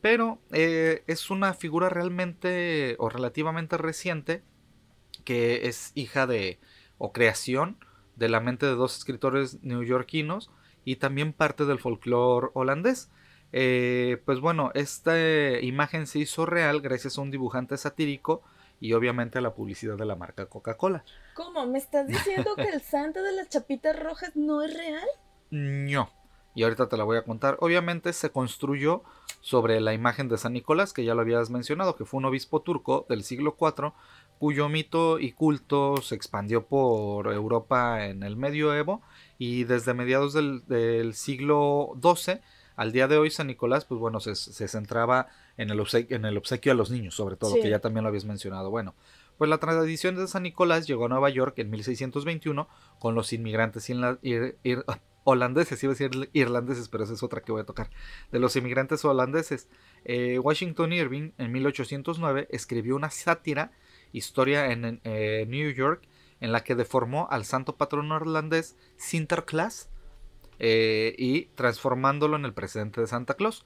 Speaker 1: Pero eh, es una figura realmente o relativamente reciente que es hija de o creación de la mente de dos escritores neoyorquinos y también parte del folclore holandés. Eh, pues bueno, esta imagen se hizo real gracias a un dibujante satírico y obviamente a la publicidad de la marca Coca-Cola.
Speaker 2: ¿Cómo? ¿Me estás diciendo que el Santa de las chapitas rojas no es real?
Speaker 1: No. Y ahorita te la voy a contar. Obviamente se construyó sobre la imagen de San Nicolás, que ya lo habías mencionado, que fue un obispo turco del siglo IV, cuyo mito y culto se expandió por Europa en el medioevo y desde mediados del, siglo XII al día de hoy San Nicolás, pues bueno, se, centraba en el, obsequio, en el obsequio a los niños, sobre todo, que ya también lo habías mencionado. Bueno, pues la tradición de San Nicolás llegó a Nueva York en 1621 con los inmigrantes holandeses, iba a decir irlandeses, pero esa es otra que voy a tocar, de los inmigrantes holandeses. Eh, Washington Irving en 1809 escribió una sátira, historia en eh, New York, en la que deformó al santo patrono irlandés Sinterklaas eh, y transformándolo en el presidente de Santa Claus,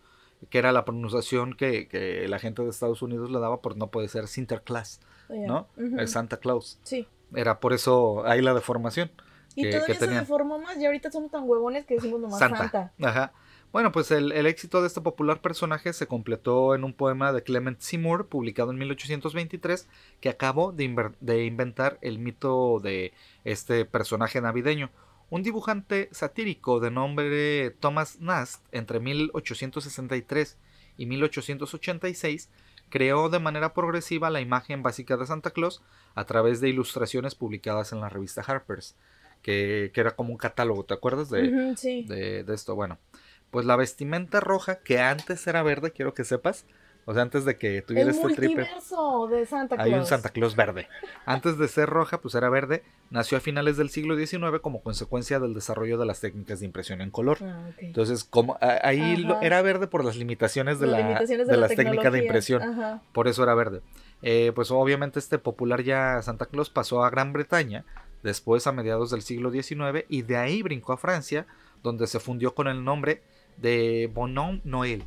Speaker 1: que era la pronunciación que, la gente de Estados Unidos le daba por no puede ser Sinterklaas, oh, ¿no? Santa Claus.
Speaker 2: Sí.
Speaker 1: Era por eso ahí la deformación.
Speaker 2: Y todavía se deformó más y ahorita somos tan huevones que decimos nomás Santa. Santa.
Speaker 1: Ajá. Bueno, pues el, éxito de este popular personaje se completó en un poema de Clement Seymour, publicado en 1823, que acabó de, de, inventar el mito de este personaje navideño. Un dibujante satírico de nombre Thomas Nast, entre 1863 y 1886, creó de manera progresiva la imagen básica de Santa Claus a través de ilustraciones publicadas en la revista Harper's, que, era como un catálogo, ¿te acuerdas de,
Speaker 2: sí.
Speaker 1: de, de esto? Bueno, pues la vestimenta roja, que antes era verde, quiero que sepas. O sea, antes de que tuviera este triple.
Speaker 2: de Santa Claus.
Speaker 1: Hay un Santa Claus verde. Antes de ser roja, pues era verde. Nació a finales del siglo XIX como consecuencia del desarrollo de las técnicas de impresión en color. Ah, Entonces, como ahí era verde por las limitaciones de, la, de, las técnicas de impresión. Por eso era verde. Eh, pues obviamente este popular ya Santa Claus pasó a Gran Bretaña, después a mediados del siglo XIX, y de ahí brincó a Francia, donde se fundió con el nombre de Bonhomme Noel.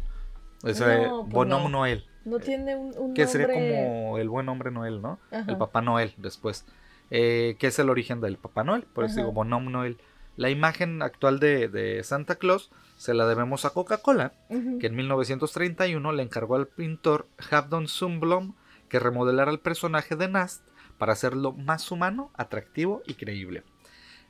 Speaker 1: O sea, no, pues Noel.
Speaker 2: No tiene un,
Speaker 1: Que sería como el buen hombre Noel, ¿no? El Papá Noel después. Eh, que es el origen del Papá Noel, por eso digo Bonhomme Noel. La imagen actual de, Santa Claus se la debemos a Coca-Cola, que en 1931 le encargó al pintor Havdon Sundblom que remodelara el personaje de Nast para hacerlo más humano, atractivo y creíble.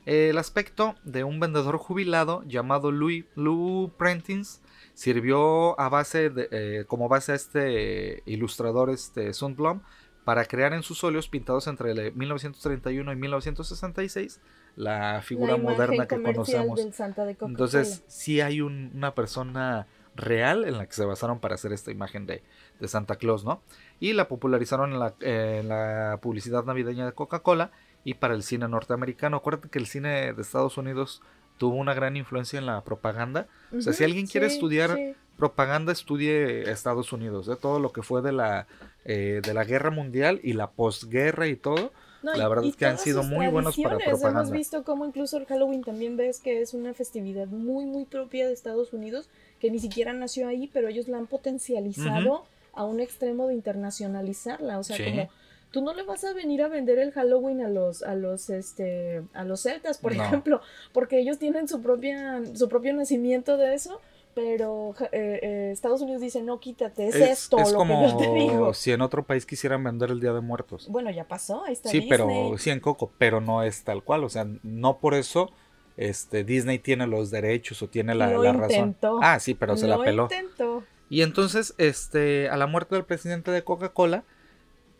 Speaker 1: El aspecto de un vendedor jubilado llamado Louis Lou Prentice sirvió a base de, eh, como base a este ilustrador este Sundblom para crear en sus óleos pintados entre 1931 y 1966 la figura moderna que conocemos. Entonces, sí hay una persona real en la que se basaron para hacer esta imagen de, Santa Claus, ¿no? Y la popularizaron en la publicidad navideña de Coca-Cola y para el cine norteamericano. Acuérdate que el cine de Estados Unidos tuvo una gran influencia en la propaganda. o sea, si alguien quiere estudiar propaganda, estudie Estados Unidos. ¿eh? Todo lo que fue de la, eh, de la guerra mundial y la posguerra y todo. la verdad es que han sido muy buenos para propaganda.
Speaker 2: Hemos visto cómo incluso el Halloween también ves que es una festividad muy, muy propia de Estados Unidos, que ni siquiera nació ahí, pero ellos la han potencializado a un extremo de internacionalizarla. O sea, como tú no le vas a venir a vender el Halloween a los, a los, este, a los celtas, por ejemplo, porque ellos tienen su propia, su propio nacimiento de eso. Pero eh, eh, Estados Unidos dice, no, quítate, es, esto lo como que yo te digo.
Speaker 1: si en otro país quisieran vender el Día de Muertos.
Speaker 2: Bueno, ya pasó, ahí está
Speaker 1: Sí, pero sí en Coco, pero no es tal cual, o sea, no por eso este Disney tiene los derechos o tiene la, la razón. Ah, sí, pero se la peló.
Speaker 2: Intentó.
Speaker 1: Y entonces, este, a la muerte del presidente de Coca-Cola,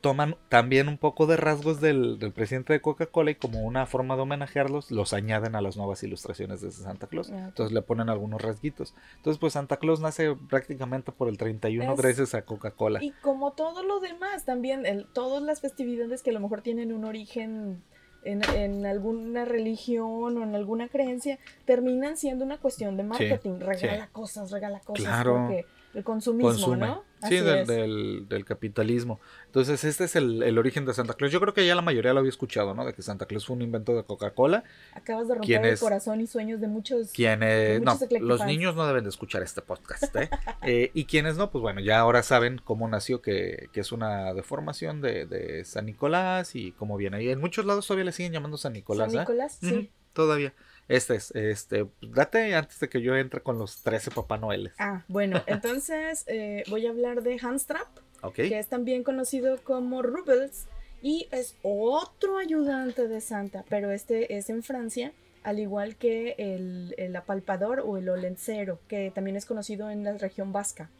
Speaker 1: toman también un poco de rasgos del, presidente de Coca-Cola y como una forma de homenajearlos, los añaden a las nuevas ilustraciones de Santa Claus. Entonces le ponen algunos rasguitos. Entonces, pues Santa Claus nace prácticamente por el 31 gracias a Coca-Cola.
Speaker 2: Y como todo lo demás, también el, todas las festividades que a lo mejor tienen un origen en, alguna religión o en alguna creencia, terminan siendo una cuestión de marketing. regala cosas, regala cosas.
Speaker 1: Claro.
Speaker 2: Porque el consumismo, ¿no?
Speaker 1: sí, del, del, capitalismo. Entonces, este es el, origen de Santa Claus. Yo creo que ya la mayoría lo había escuchado, ¿no? De que Santa Claus fue un invento de Coca-Cola.
Speaker 2: Acabas de romper el corazón y sueños de muchos.
Speaker 1: Quienes. no, los niños no deben de escuchar este podcast, ¿eh? ¿eh? Y quienes no, pues bueno, ya ahora saben cómo nació, que, que es una deformación de, de, San Nicolás y cómo viene. ahí. en muchos lados todavía le siguen llamando San Nicolás,
Speaker 2: San ¿eh? Nicolás, sí.
Speaker 1: todavía. Este es, este, date antes de que yo entre con los 13 Papá Noeles.
Speaker 2: Ah, bueno, entonces eh, voy a hablar de Handstrap, que es también conocido como Rubels, y es otro ayudante de Santa, pero este es en Francia, al igual que el, el apalpador o el olencero, que también es conocido en la región vasca.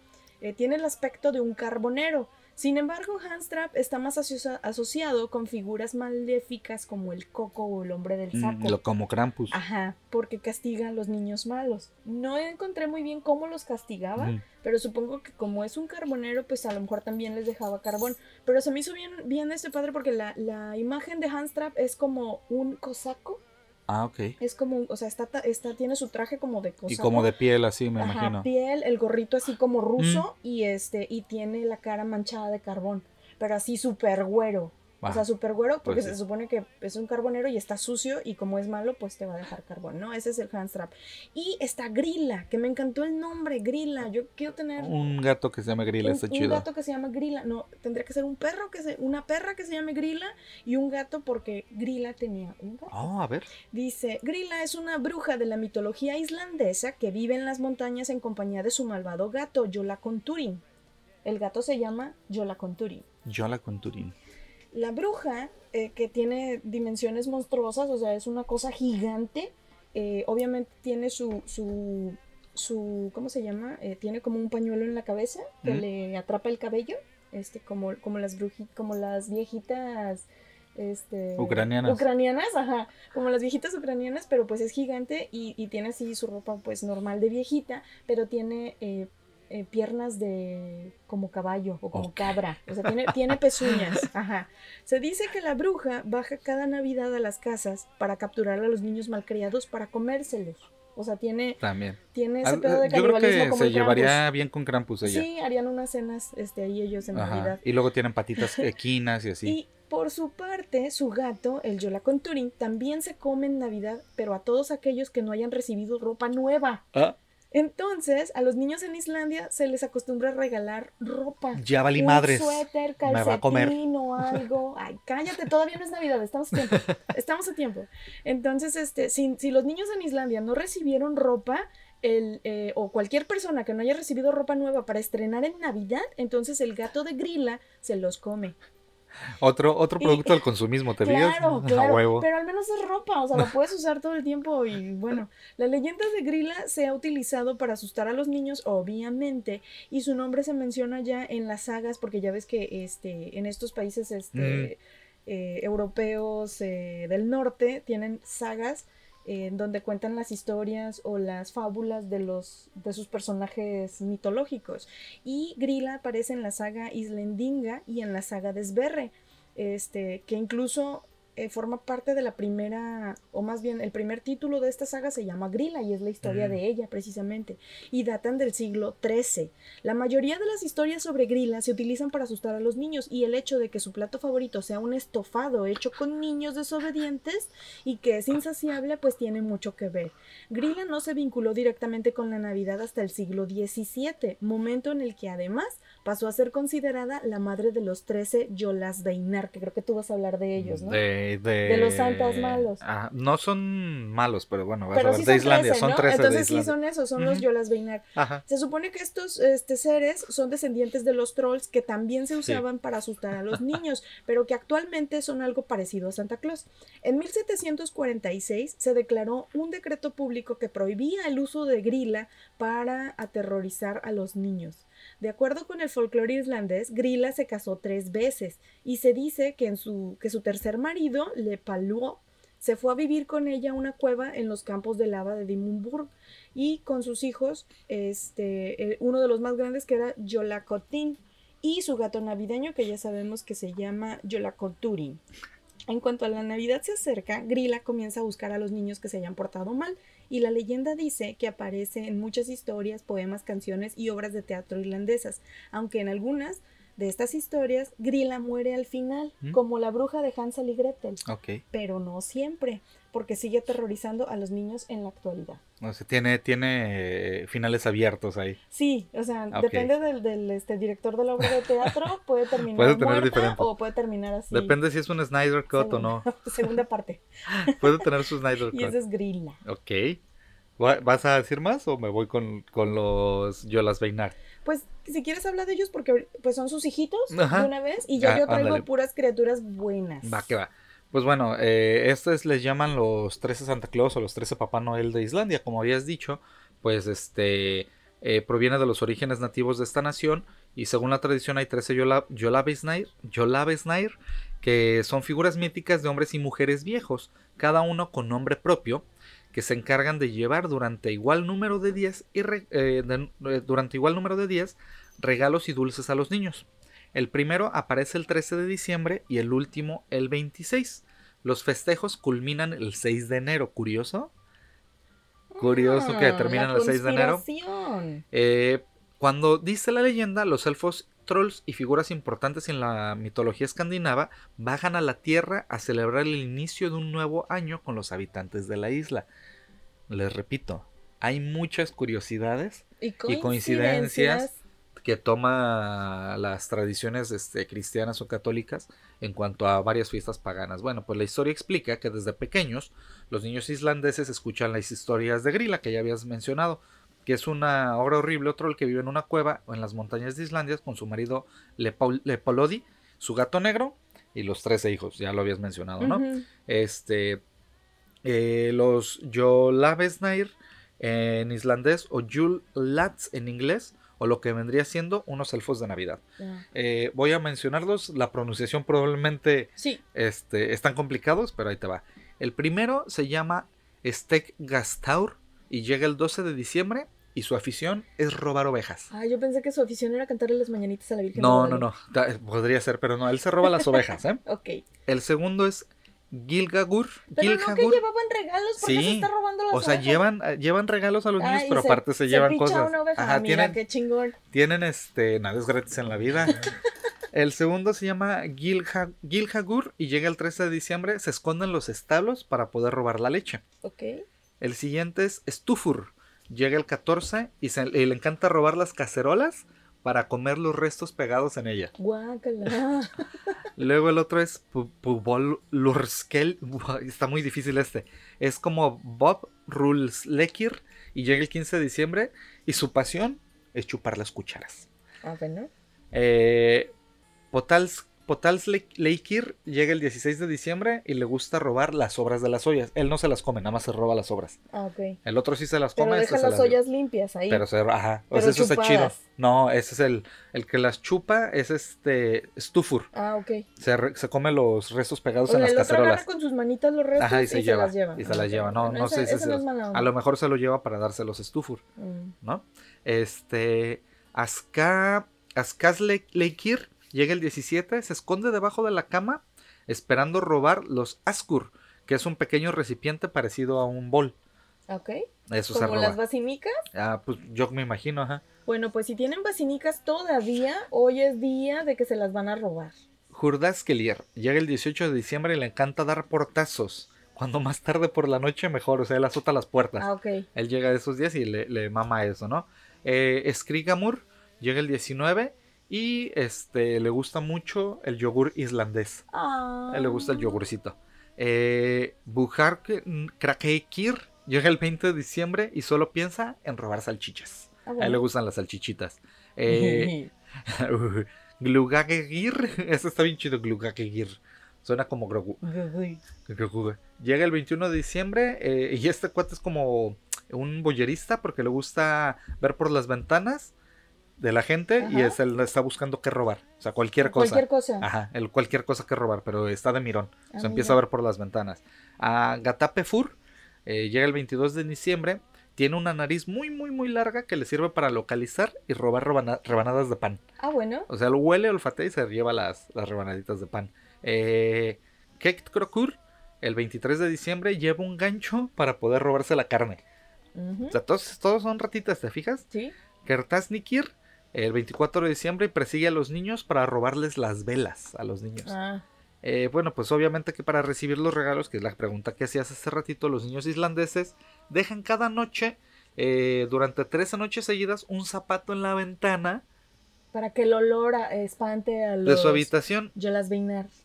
Speaker 2: Eh, tiene el aspecto de un carbonero, Sin embargo, Handstrap está más asocia- asociado con figuras maléficas como el coco o el hombre del
Speaker 1: Mm,
Speaker 2: saco.
Speaker 1: lo- como Krampus.
Speaker 2: Ajá, porque castiga a los niños malos. No encontré muy bien cómo los castigaba, pero supongo que como es un carbonero, pues a lo mejor también les dejaba carbón. Pero se me hizo bien, bien este padre porque la, la imagen de Handstrap es como un cosaco.
Speaker 1: Ah, ok.
Speaker 2: Es como, o sea, está, está, tiene su traje como de cosaco.
Speaker 1: Y como de piel así, me
Speaker 2: Ajá,
Speaker 1: imagino. Mm.
Speaker 2: piel, el gorrito así como ruso y este, y tiene la cara manchada de carbón, pero así súper güero. O
Speaker 1: Ah,
Speaker 2: sea, súper güero porque
Speaker 1: pues
Speaker 2: se supone que es un carbonero y está sucio y como es malo, pues te va a dejar carbón, ¿no? Ese es el handstrap. Y está Grilla, que me encantó el nombre, Grilla. Yo quiero tener
Speaker 1: Un gato que se llama Grilla,
Speaker 2: un,
Speaker 1: está
Speaker 2: un
Speaker 1: chido.
Speaker 2: gato que se llama Grilla. No, tendría que ser un perro que se, una perra que se llame Grilla y un gato porque Grilla tenía un gato.
Speaker 1: Oh, a ver.
Speaker 2: Dice, Grilla es una bruja de la mitología islandesa que vive en las montañas en compañía de su malvado gato, Yolakonturin. El gato se llama Yolakonturin.
Speaker 1: Yo la conturín.
Speaker 2: La bruja, eh, que tiene dimensiones monstruosas, o sea, es una cosa gigante, eh, obviamente tiene su, su, su, ¿cómo se llama? Eh, tiene como un pañuelo en la cabeza que le atrapa el cabello, este, como, como las bruji- como las viejitas, este...
Speaker 1: Ucranianas.
Speaker 2: Ucranianas, ajá, como las viejitas ucranianas, pero pues es gigante y, y tiene así su ropa pues normal de viejita, pero tiene... eh, piernas de como caballo o como cabra, o sea, tiene, tiene pezuñas, ajá. Se dice que la bruja baja cada Navidad a las casas para capturar a los niños malcriados para comérselos. O sea, tiene,
Speaker 1: También.
Speaker 2: tiene ese pedo de
Speaker 1: Yo creo que
Speaker 2: como
Speaker 1: se llevaría
Speaker 2: Krampus.
Speaker 1: bien con Krampus ella.
Speaker 2: Sí, harían unas cenas este, ahí ellos en
Speaker 1: Ajá.
Speaker 2: Navidad.
Speaker 1: Y luego tienen patitas equinas y así.
Speaker 2: Y por su parte, su gato, el Yola Conturing, también se come en Navidad, pero a todos aquellos que no hayan recibido ropa nueva.
Speaker 1: Ah,
Speaker 2: Entonces, a los niños en Islandia se les acostumbra a regalar ropa.
Speaker 1: ya valí
Speaker 2: un
Speaker 1: madres.
Speaker 2: suéter,
Speaker 1: Me va a comer.
Speaker 2: calcetín o algo. Ay, cállate, todavía no es Navidad, estamos a tiempo. Estamos a tiempo. Entonces, este, si, si los niños en Islandia no recibieron ropa, el, eh, o cualquier persona que no haya recibido ropa nueva para estrenar en Navidad, entonces el gato de Grilla se los come.
Speaker 1: Otro, otro
Speaker 2: Y-
Speaker 1: producto del consumismo, ¿te?
Speaker 2: Claro,
Speaker 1: A
Speaker 2: claro.
Speaker 1: huevo.
Speaker 2: Pero al menos es ropa, o sea, lo puedes usar todo el tiempo y bueno, la leyenda de Grilla se ha utilizado para asustar a los niños, obviamente, y su nombre se menciona ya en las sagas, porque ya ves que este, en estos países este, eh, europeos eh, del norte tienen sagas eh, donde cuentan las historias o las fábulas de los de sus personajes mitológicos. Y Grilla aparece en la saga Islendinga y en la saga de Sverre este que incluso eh, forma parte de la primera o más bien el primer título de esta saga se llama Grilla y es la historia de ella precisamente y datan del siglo XIII la mayoría de las historias sobre Grilla se utilizan para asustar a los niños y el hecho de que su plato favorito sea un estofado hecho con niños desobedientes y que es insaciable pues tiene mucho que ver. Grilla no se vinculó directamente con la Navidad hasta el siglo XVII, momento en el que además pasó a ser considerada la madre de los trece Yolasveinar, que creo que tú vas a hablar de ellos, ¿no?
Speaker 1: De, de...
Speaker 2: De los santos malos.
Speaker 1: Ah, no son malos, pero bueno, vas a
Speaker 2: Pero
Speaker 1: ver,
Speaker 2: sí
Speaker 1: de Islandia,
Speaker 2: 13,
Speaker 1: son
Speaker 2: ¿no?
Speaker 1: 13 de
Speaker 2: Entonces sí son esos, son los
Speaker 1: Ujú.
Speaker 2: Yolasveinar.
Speaker 1: Ajá.
Speaker 2: Se supone que estos este, seres son descendientes de los trolls que también se usaban para asustar a los niños, pero que actualmente son algo parecido a Santa Claus. En 1746 se declaró un decreto público que prohibía el uso de grila para aterrorizar a los niños. De acuerdo con el folclore islandés, Grilla se casó tres veces y se dice que, en su, que su tercer marido, Le Paluo, se fue a vivir con ella a una cueva en los campos de lava de Dimmunburg y con sus hijos, este, eh, uno de los más grandes que era Yolacotín y su gato navideño que ya sabemos que se llama Yolacoturin. En cuanto a la Navidad se acerca, Grilla comienza a buscar a los niños que se hayan portado mal y la leyenda dice que aparece en muchas historias, poemas, canciones y obras de teatro irlandesas, aunque en algunas de estas historias Grilla muere al final,
Speaker 1: ¿Mm?
Speaker 2: como la bruja de Hansel y Gretel,
Speaker 1: Ok.
Speaker 2: pero no siempre, porque sigue aterrorizando a los niños en la actualidad.
Speaker 1: O sea, tiene, tiene eh, finales abiertos ahí.
Speaker 2: Sí, o sea,
Speaker 1: Ok.
Speaker 2: depende del, del, este, director de la obra de teatro, puede terminar
Speaker 1: Puede tener
Speaker 2: muerta
Speaker 1: diferente.
Speaker 2: o puede terminar así.
Speaker 1: Depende si es un Snyder Cut o no.
Speaker 2: Segunda parte.
Speaker 1: Puede tener su Snyder
Speaker 2: Y
Speaker 1: Cut.
Speaker 2: esa es Grilla.
Speaker 1: Ok. ¿Va- ¿Vas a decir más o me voy con, con los Yolas Beinar?
Speaker 2: Pues si quieres hablar de ellos porque pues son sus hijitos
Speaker 1: Ajá.
Speaker 2: de una vez y ya
Speaker 1: Ah,
Speaker 2: yo traigo
Speaker 1: ándale.
Speaker 2: puras criaturas buenas.
Speaker 1: Va, que va. Pues bueno, eh, estos les llaman los 13 Santa Claus o los 13 Papá Noel de Islandia, como habías dicho. Pues este, eh, proviene de los orígenes nativos de esta nación y según la tradición hay 13 Yola, Yolabesnair, Yolabesnair que son figuras míticas de hombres y mujeres viejos, cada uno con nombre propio, que se encargan de llevar durante igual número de días y eh, eh, durante igual número de días regalos y dulces a los niños. El primero aparece el 13 de diciembre y el último el 26. Los festejos culminan el 6 de enero. ¿Curioso? Curioso que
Speaker 2: Ah,
Speaker 1: terminan el 6 de enero. Eh, cuando dice la leyenda, los elfos, trolls y figuras importantes en la mitología escandinava bajan a la Tierra a celebrar el inicio de un nuevo año con los habitantes de la isla. Les repito, hay muchas curiosidades
Speaker 2: Y
Speaker 1: y coincidencias que toma las tradiciones este, cristianas o católicas en cuanto a varias fiestas paganas. Bueno, pues la historia explica que desde pequeños los niños islandeses escuchan las historias de Grilla que ya habías mencionado, que es una obra horrible, otro el que vive en una cueva o en las montañas de Islandia con su marido Lepo- Lepolodi, su gato negro y los 13 hijos, ya lo habías mencionado, ¿no? Este, eh, los Jolavesnair en islandés o Jul Lats en inglés, o lo que vendría siendo unos elfos de Navidad. Eh, voy a mencionarlos, la pronunciación probablemente
Speaker 2: Sí.
Speaker 1: este, están complicados, pero ahí te va. El primero se llama Stek Gastaur y llega el 12 de diciembre y su afición es robar ovejas.
Speaker 2: Ah, yo pensé que su afición era cantarle las mañanitas a la Virgen.
Speaker 1: No, no, no, podría ser, pero no, él se roba las ovejas. ¿eh?
Speaker 2: Ok.
Speaker 1: El segundo es Gilgagur.
Speaker 2: Pero no que llevaban regalos, ¿por qué se
Speaker 1: Sí.
Speaker 2: está robando las
Speaker 1: O sea,
Speaker 2: ovejas?
Speaker 1: llevan, eh, llevan regalos a los niños, pero aparte se, llevan
Speaker 2: picha
Speaker 1: cosas.
Speaker 2: una oveja.
Speaker 1: Ajá,
Speaker 2: mira,
Speaker 1: tienen,
Speaker 2: qué chingón.
Speaker 1: tienen este, nada es gratis en la vida. el segundo se llama Gilha, Gilhagur y llega el 13 de diciembre, se esconde en los establos para poder robar la leche.
Speaker 2: Ok.
Speaker 1: El siguiente es Stufur, llega el 14 y, se- y le encanta robar las cacerolas para comer los restos pegados en ella.
Speaker 2: Guácala.
Speaker 1: Luego el otro es Pu- Pubollurskel. Buah, Está muy difícil este. Es como Bob Rulslekir. Y llega el 15 de diciembre. Y su pasión es chupar las cucharas.
Speaker 2: Ah, bueno.
Speaker 1: Eh, Potals, Potalsleikir llega el 16 de diciembre. Y le gusta robar las sobras de las ollas. Él no se las come, nada más se roba las sobras.
Speaker 2: Ah, ok.
Speaker 1: El otro sí se las
Speaker 2: Pero
Speaker 1: come.
Speaker 2: deja
Speaker 1: este se
Speaker 2: las
Speaker 1: las-
Speaker 2: ollas limpias ahí.
Speaker 1: Pero se, ajá. O
Speaker 2: Pero
Speaker 1: sea, eso está chido. No, ese es el, el que las chupa. Es este Stufur.
Speaker 2: Ah, ok.
Speaker 1: Se, re- se come los restos pegados
Speaker 2: O
Speaker 1: en las
Speaker 2: el
Speaker 1: cacerolas.
Speaker 2: con sus manitas los restos
Speaker 1: Ajá, y
Speaker 2: y,
Speaker 1: se,
Speaker 2: se,
Speaker 1: lleva,
Speaker 2: las lleva.
Speaker 1: Y se
Speaker 2: Ah,
Speaker 1: las
Speaker 2: ok.
Speaker 1: lleva. No,
Speaker 2: Bueno,
Speaker 1: no sé si se
Speaker 2: no.
Speaker 1: A lo mejor se lo lleva para dárselos a Stufur,
Speaker 2: Mm.
Speaker 1: ¿no? Este. Aska. Askasle- Leikir llega el 17, se esconde debajo de la cama, esperando robar los Askur, que es un pequeño recipiente parecido a un bol.
Speaker 2: Ok.
Speaker 1: Eso se
Speaker 2: Como las basinicas.
Speaker 1: Ah, pues yo me imagino, ajá.
Speaker 2: Bueno, pues si tienen basinicas todavía, hoy es día de que se las van a robar.
Speaker 1: Hurdaskelier llega el 18 de diciembre y le encanta dar portazos. Cuando más tarde por la noche, mejor. O sea, él azota las puertas.
Speaker 2: Ah, ok.
Speaker 1: Él llega esos días y le, le mama eso, ¿no? Eh, Skrigamur llega el 19 y este le gusta mucho el yogur islandés.
Speaker 2: Ah.
Speaker 1: Le gusta el yogurcito. Eh, Bujark Krakeikir llega el 20 de diciembre y solo piensa en robar salchichas.
Speaker 2: Ah,
Speaker 1: A él
Speaker 2: bueno.
Speaker 1: le gustan las salchichitas. Eh, Glugagegir, eso está bien chido, Glugagegir. Suena como Grogu. Grogu. Llega el 21 de diciembre eh, y este cuate es como un boyerista porque le gusta ver por las ventanas de la gente y es él está buscando qué robar. O sea, cualquier cosa.
Speaker 2: Cualquier cosa.
Speaker 1: Ajá, el cualquier cosa que robar, pero está de mirón.
Speaker 2: Ah,
Speaker 1: Se empieza a ver por las ventanas. A Gatapefur eh, llega el 22 de diciembre. Tiene una nariz muy, muy, muy larga que le sirve para localizar y robar rebana- rebanadas de pan.
Speaker 2: Ah, bueno.
Speaker 1: O sea, lo huele, olfatea y se lleva las, las rebanaditas de pan. Eh, Kekt Krokur, el 23 de diciembre, lleva un gancho para poder robarse la carne. O sea, todos, todos son ratitas, ¿te fijas?
Speaker 2: Sí.
Speaker 1: Kertasnikir, el 24 de diciembre, persigue a los niños para robarles las velas a los niños.
Speaker 2: Ah,
Speaker 1: Eh, bueno, pues obviamente que para recibir los regalos, que es la pregunta que hacías hace ratito, los niños islandeses dejan cada noche, eh, durante 13 noches seguidas, un zapato en la ventana
Speaker 2: para que el olor a- espante a los...
Speaker 1: de su habitación.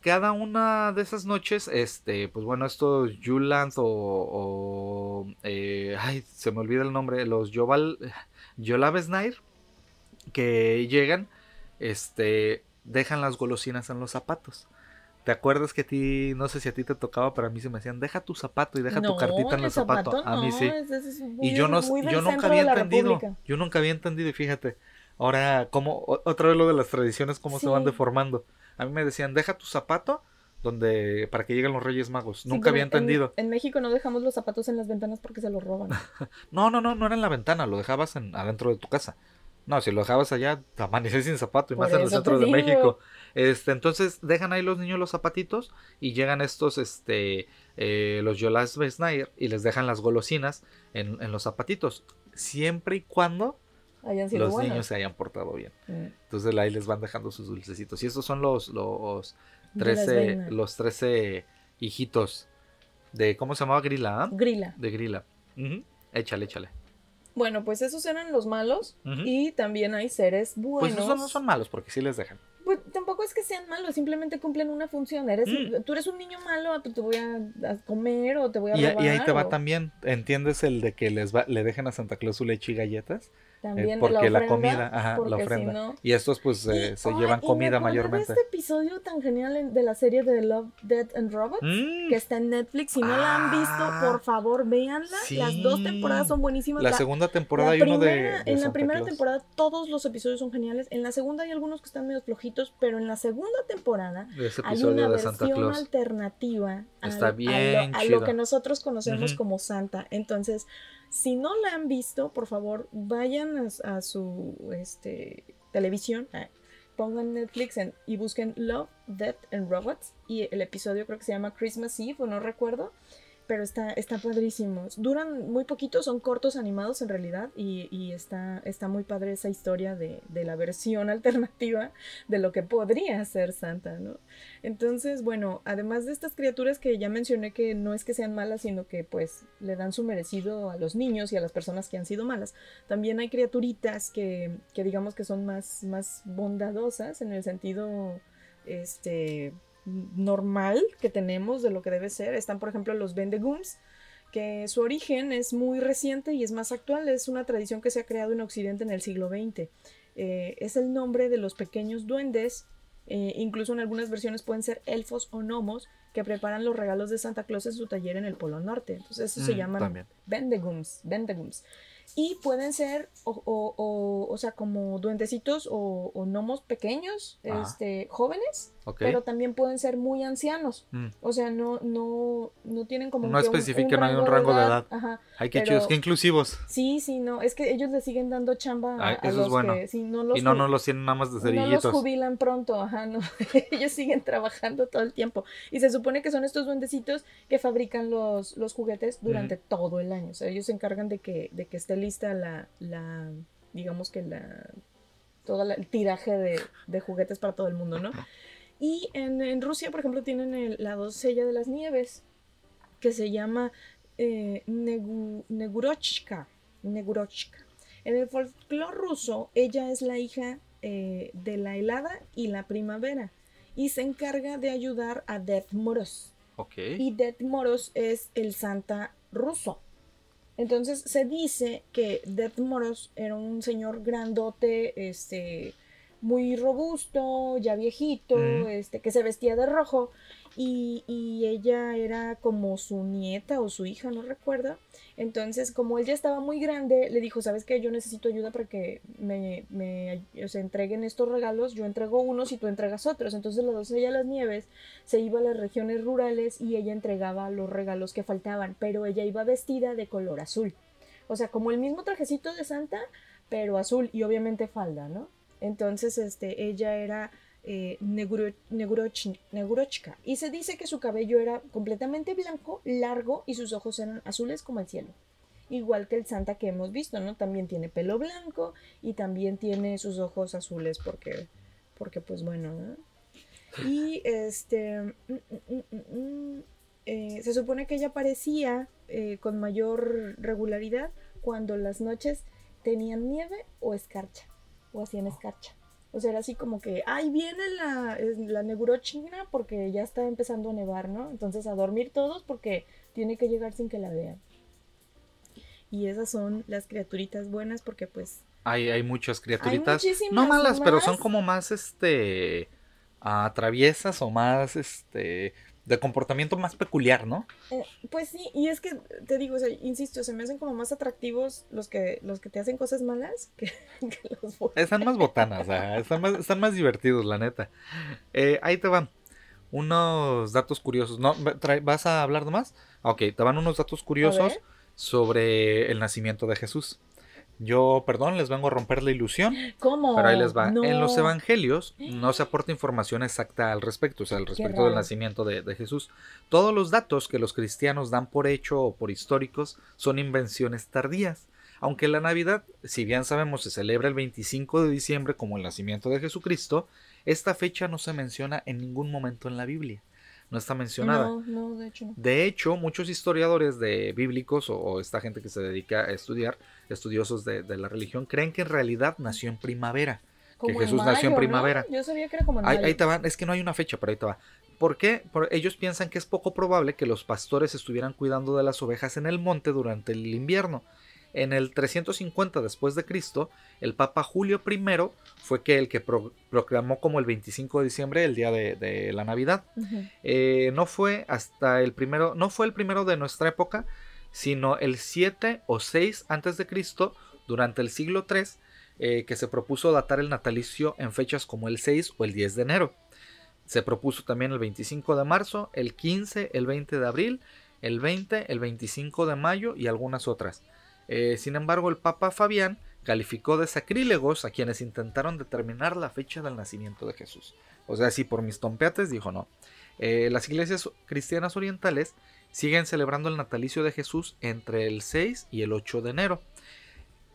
Speaker 1: Cada una de esas noches, este, pues bueno, estos Yuland o, o, eh, ay, se me olvida el nombre, los Yoval, Yolavesnair, que llegan, este, dejan las golosinas en los zapatos. ¿Te acuerdas que a ti, no sé si a ti te tocaba, pero a mí se me decían, deja tu zapato y deja tu cartita en el zapato? a mí sí. y yo no, yo nunca había entendido. Yo nunca había entendido y fíjate, ahora como otra vez lo de las tradiciones cómo se van deformando. A mí me decían, deja tu zapato donde para que lleguen los Reyes Magos. Nunca había entendido.
Speaker 2: En, México no dejamos los zapatos en las ventanas porque se los roban.
Speaker 1: no, no, no, no era en la ventana, lo dejabas en, adentro de tu casa. No, si lo dejabas allá, amaneces sin zapato y más en el centro de México. Este, entonces dejan ahí los niños los zapatitos y llegan estos, este, eh, los Yolas Besnayer y les dejan las golosinas en, los zapatitos. Siempre y cuando los niños se hayan portado bien. Mm. Entonces ahí les van dejando sus dulcecitos. Y estos son los, los 13, los 13 hijitos de, ¿cómo se llamaba? Grila. ¿ah?
Speaker 2: Grila.
Speaker 1: De Grila. Échale, échale.
Speaker 2: Bueno, pues esos eran los malos y también hay seres buenos.
Speaker 1: Pues esos no son malos porque sí les dejan.
Speaker 2: Pues tampoco es que sean malos, simplemente cumplen una función. Eres, mm. Tú eres un niño malo, te voy a, comer o te voy a
Speaker 1: y, Y ahí te va también, ¿entiendes el de que les va, le dejen a Santa Claus su leche y galletas?
Speaker 2: También
Speaker 1: eh, porque la, comida, ajá, la ofrenda. y estos pues eh, se llevan comida mayormente.
Speaker 2: este episodio tan genial de la serie de Love, Death and Robots mm. que está en Netflix. Si no la han visto, ah. por favor, véanla. Las dos temporadas son buenísimas.
Speaker 1: La, segunda temporada hay uno de,
Speaker 2: En la primera temporada todos los episodios son geniales. En la segunda hay algunos que están medio flojitos, pero en la segunda temporada hay una versión alternativa
Speaker 1: está bien
Speaker 2: a, lo, que nosotros conocemos como Santa. Entonces, si no la han visto, por favor, vayan a, su este, televisión, ah, pongan Netflix y busquen Love, Death and Robots. Y el episodio creo que se llama Christmas Eve, o no recuerdo pero está, está padrísimo. Duran muy poquito, son cortos animados en realidad y, y está, está muy padre esa historia de, de, la versión alternativa de lo que podría ser Santa, ¿no? Entonces, bueno, además de estas criaturas que ya mencioné que no es que sean malas, sino que pues le dan su merecido a los niños y a las personas que han sido malas, también hay criaturitas que, que digamos que son más, más bondadosas en el sentido, este normal que tenemos de lo que debe ser. Están, por ejemplo, los Bendegums, que su origen es muy reciente y es más actual. Es una tradición que se ha creado en Occidente en el siglo XX. Eh, es el nombre de los pequeños duendes, eh, incluso en algunas versiones pueden ser elfos o gnomos, que preparan los regalos de Santa Claus en su taller en el Polo Norte. Entonces, eso se mm, llaman Bendegums. Bendegums. Y pueden ser, o, o, o, sea, como duendecitos o, o gnomos pequeños, este, jóvenes, pero también pueden ser muy ancianos. Mm. O sea, no, no, no tienen como...
Speaker 1: No especifican, no hay un rango de edad. Ajá, Ay, qué chidos, qué inclusivos.
Speaker 2: Sí, sí, no, es que ellos le siguen dando chamba a, los que... Si no los
Speaker 1: y no, no los tienen nada más de cerillitos.
Speaker 2: No los jubilan pronto, ajá, no. ellos siguen trabajando todo el tiempo. Y se supone que son estos duendecitos que fabrican los, los juguetes durante todo el año. O sea, ellos se encargan de que, de que esté lista la, la digamos que la todo el tiraje de, de, juguetes para todo el mundo, ¿no? Y en, Rusia, por ejemplo, tienen la doncella de las nieves, que se llama eh, Negurochka. En el folclore ruso, ella es la hija eh, de la helada y la primavera y se encarga de ayudar a Death Moros. Y Death Moros es el santa ruso. Entonces se dice que Death Moros era un señor grandote, este, muy robusto, ya viejito, este, que se vestía de rojo y, y, ella era como su nieta o su hija, no recuerdo. Entonces, como él ya estaba muy grande, le dijo, ¿sabes qué? Yo necesito ayuda para que me, me o entreguen estos regalos. Yo entrego unos y tú entregas otros. Entonces, la doncella de las nieves se iba a las regiones rurales y ella entregaba los regalos que faltaban, pero ella iba vestida de color azul. O sea, como el mismo trajecito de Santa, pero azul y obviamente falda, ¿no? Entonces, este, ella era eh, Negurochka. Y se dice que su cabello era completamente blanco, largo y sus ojos eran azules como el cielo. Igual que el Santa que hemos visto, ¿no? También tiene pelo blanco y también tiene sus ojos azules porque, porque pues bueno, ¿no? Y este, mm, mm, mm, eh, se supone que ella aparecía eh, con mayor regularidad cuando las noches tenían nieve o escarcha o hacían escarcha. O sea, era así como que, ay, viene la, la neurochina porque ya está empezando a nevar, ¿no? Entonces a dormir todos porque tiene que llegar sin que la vean. Y esas son las criaturitas buenas porque pues...
Speaker 1: Hay, hay muchas criaturitas. no malas, pero son como más, este... ah, traviesas o más, este, de comportamiento más peculiar, ¿no?
Speaker 2: Eh, pues sí, y es que te digo, o sea, insisto, se me hacen como más atractivos los que, los que te hacen cosas malas que, que los buenos.
Speaker 1: Están más botanas, están, más, están más divertidos, la neta. Eh, ahí te van unos datos curiosos. ¿No? ¿Vas a hablar de más? Ok, te van unos datos curiosos sobre el nacimiento de Jesús. Yo, perdón, les vengo a romper la ilusión,
Speaker 2: ¿Cómo?
Speaker 1: pero ahí les va.
Speaker 2: No.
Speaker 1: En los evangelios no se aporta información exacta al respecto, o sea, al respecto del nacimiento de, de Jesús. Todos los datos que los cristianos dan por hecho o por históricos son invenciones tardías. Aunque la Navidad, si bien sabemos, se celebra el 25 de diciembre como el nacimiento de Jesucristo, esta fecha no se menciona en ningún momento en la Biblia. No está mencionada.
Speaker 2: No, no, de hecho.
Speaker 1: De hecho, muchos historiadores de bíblicos o, o esta gente que se dedica a estudiar, estudiosos de, de la religión, creen que en realidad nació en primavera.
Speaker 2: Como en
Speaker 1: Jesús nació en primavera.
Speaker 2: Yo sabía que era como en
Speaker 1: Ahí,
Speaker 2: mayo.
Speaker 1: ahí te van, es que no hay una fecha, pero ahí te va. ¿Por qué? Por- ellos piensan que es poco probable que los pastores estuvieran cuidando de las ovejas en el monte durante el invierno. En el 350 después de Cristo, el Papa Julio I fue que el que pro- proclamó como el 25 de diciembre el día de- de la Navidad. Eh, no fue hasta el primero, no fue el primero de nuestra época, sino el 7 o 6 antes de Cristo, durante el siglo III, eh, que se propuso datar el natalicio en fechas como el 6 o el 10 de enero. Se propuso también el 25 de marzo, el 15, el 20 de abril, el 20, el 25 de mayo y algunas otras. Eh, sin embargo, el Papa Fabián calificó de sacrílegos a quienes intentaron determinar la fecha del nacimiento de Jesús. O sea, si por mis tompeates dijo no. Eh, las iglesias cristianas orientales siguen celebrando el natalicio de Jesús entre el 6 y el 8 de enero.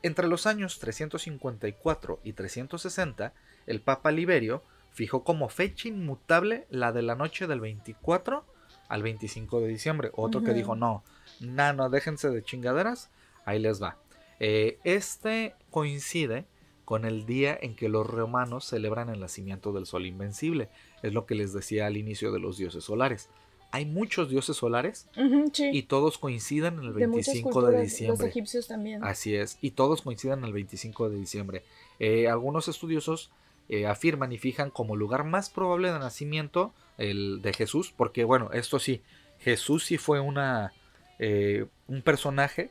Speaker 1: Entre los años 354 y 360, el Papa Liberio fijó como fecha inmutable la de la noche del 24 al 25 de diciembre. Otro que dijo, no, no, no, déjense de chingaderas, ahí les va. Eh, este coincide con el día en que los romanos celebran el nacimiento del sol invencible. Es lo que les decía al inicio de los dioses solares. Hay muchos dioses solares
Speaker 2: sí.
Speaker 1: y todos coinciden en el
Speaker 2: de muchas
Speaker 1: 25
Speaker 2: culturas,
Speaker 1: de
Speaker 2: Los
Speaker 1: diciembre.
Speaker 2: egipcios también.
Speaker 1: Así es, y todos coinciden en el 25 de diciembre. Eh, algunos estudiosos eh, afirman y fijan como lugar más probable de nacimiento el de Jesús, porque bueno, esto sí, Jesús sí fue una, eh, un personaje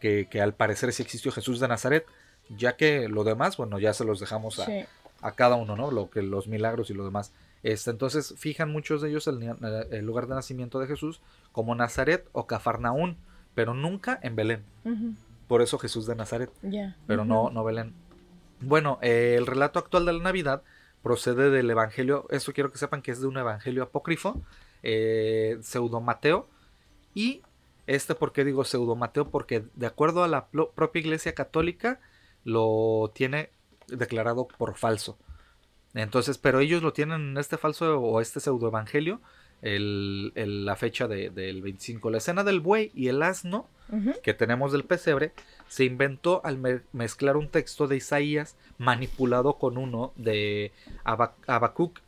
Speaker 1: que, que al parecer sí existió Jesús de Nazaret, ya que lo demás, bueno, ya se los dejamos a,
Speaker 2: Sí.
Speaker 1: a cada uno, ¿no? Lo que los milagros y lo demás. Este, entonces fijan muchos de ellos el, ni- el lugar de nacimiento de Jesús como Nazaret o Cafarnaún, pero nunca en Belén. Por eso Jesús de Nazaret, pero no, no Belén. Bueno, eh, el relato actual de la Navidad procede del Evangelio, esto quiero que sepan que es de un Evangelio apócrifo, eh, pseudo Mateo, y este, ¿por qué digo pseudo Mateo? Porque de acuerdo a la propia Iglesia Católica, lo tiene declarado por falso. Entonces, pero ellos lo tienen en este falso o este pseudo evangelio, el, el- la fecha de- del 25. La escena del buey y el asno que tenemos del pesebre se inventó al me- mezclar un texto de Isaías manipulado con uno de Aba- Habacuc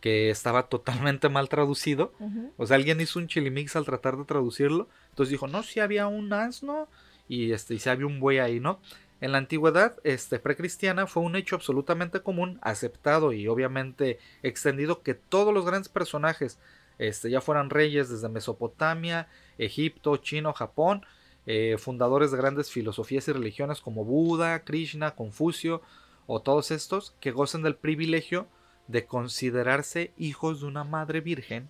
Speaker 1: que estaba totalmente mal traducido. O sea, alguien hizo un chilimix al tratar de traducirlo. Entonces dijo, no, si había un asno y este, y si había un buey ahí, ¿no? En la antigüedad este, precristiana fue un hecho absolutamente común, aceptado y obviamente extendido que todos los grandes personajes, este, ya fueran reyes desde Mesopotamia, Egipto, China, Japón, eh, fundadores de grandes filosofías y religiones como Buda, Krishna, Confucio o todos estos que gocen del privilegio de considerarse hijos de una madre virgen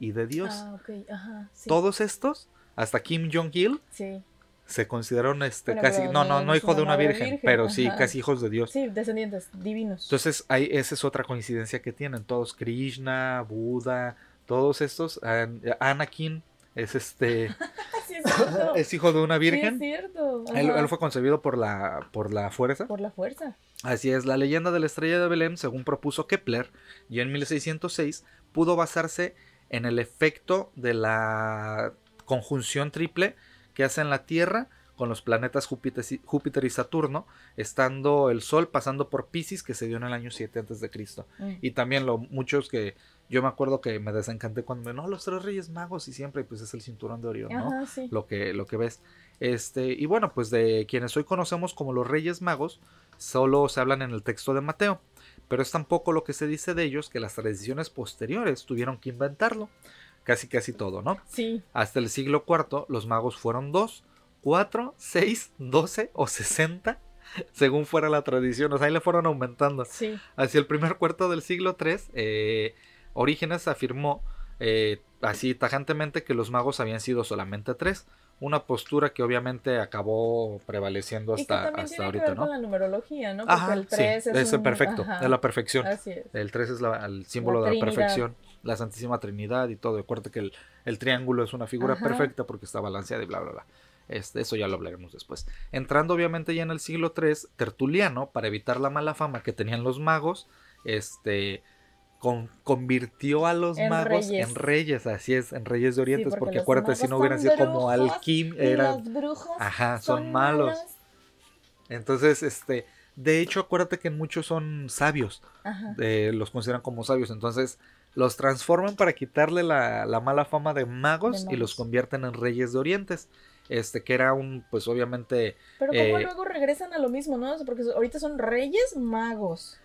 Speaker 1: y de Dios.
Speaker 2: Ah, ok. Ajá. Sí.
Speaker 1: Todos estos, hasta Kim Jong-il,
Speaker 2: Sí.
Speaker 1: Se consideraron este,
Speaker 2: Bueno,
Speaker 1: casi, no,
Speaker 2: no
Speaker 1: no, hijo de
Speaker 2: una
Speaker 1: virgen,
Speaker 2: virgen,
Speaker 1: pero sí casi hijos de Dios.
Speaker 2: Sí, descendientes divinos.
Speaker 1: Entonces, ahí, esa es otra coincidencia que tienen. Todos Krishna, Buda, todos estos. An- Anakin es este
Speaker 2: sí, es
Speaker 1: es hijo de una
Speaker 2: Sí, es
Speaker 1: virgen.
Speaker 2: cierto.
Speaker 1: él, fue concebido por la, por la fuerza.
Speaker 2: Por la fuerza.
Speaker 1: Así es, la leyenda de la estrella de Belén, según propuso Kepler, y en 1606 pudo basarse en el efecto de la conjunción triple que hace en la Tierra con los planetas Júpiter y- Júpiter y Saturno, estando el Sol pasando por Pisces que se dio en el año 7 antes de Cristo.
Speaker 2: Mm.
Speaker 1: Y también lo muchos que yo me acuerdo que me desencanté cuando me no los tres reyes magos y siempre pues es el cinturón de Orión, ¿no?
Speaker 2: Ajá, sí.
Speaker 1: lo que, lo que ves. Este, y bueno, pues de quienes hoy conocemos como los Reyes Magos, solo se hablan en el texto de Mateo. pero es tampoco lo que se dice de ellos que las tradiciones posteriores tuvieron que inventarlo. Casi casi todo, ¿no?
Speaker 2: Sí.
Speaker 1: Hasta el siglo IV los magos fueron dos, cuatro, seis, doce o sesenta, según fuera la tradición. O sea, ahí le fueron aumentando.
Speaker 2: Sí.
Speaker 1: Hacia el primer cuarto del siglo III, eh, Orígenes afirmó eh, así tajantemente que los magos habían sido solamente tres. Una postura que obviamente acabó prevaleciendo
Speaker 2: y que
Speaker 1: hasta, hasta
Speaker 2: tiene
Speaker 1: ahorita,
Speaker 2: que ver
Speaker 1: ¿no?
Speaker 2: con la numerología, ¿no? Porque
Speaker 1: Ajá,
Speaker 2: el
Speaker 1: sí,
Speaker 2: 3 es,
Speaker 1: es el
Speaker 2: un-
Speaker 1: perfecto,
Speaker 2: ajá,
Speaker 1: es la perfección.
Speaker 2: Así es.
Speaker 1: El 3 es la- el símbolo
Speaker 2: La
Speaker 1: de la perfección, la Santísima Trinidad y todo. Acuérdate que el, el triángulo es una figura
Speaker 2: Ajá.
Speaker 1: perfecta porque está balanceada y bla, bla, bla. Este, eso ya lo hablaremos después. Entrando obviamente ya en el siglo III, Tertuliano, para evitar la mala fama que tenían los magos, este, con- convirtió a los
Speaker 2: En
Speaker 1: magos
Speaker 2: reyes.
Speaker 1: en reyes, así es, en reyes de Orientes,
Speaker 2: porque
Speaker 1: porque
Speaker 2: los
Speaker 1: acuérdate, si no hubieran sido como
Speaker 2: brujos
Speaker 1: alquim, eran,
Speaker 2: las brujas
Speaker 1: ajá, son malos. Entonces, este, de hecho, acuérdate que muchos son sabios
Speaker 2: Ajá.
Speaker 1: eh, los consideran como sabios. Entonces los transforman para quitarle la, la mala fama de magos,
Speaker 2: De
Speaker 1: y los convierten en reyes de Orientes. Este, que era un, pues obviamente,
Speaker 2: Pero como
Speaker 1: Eh,
Speaker 2: luego regresan a lo mismo, ¿no? Porque ahorita son reyes magos.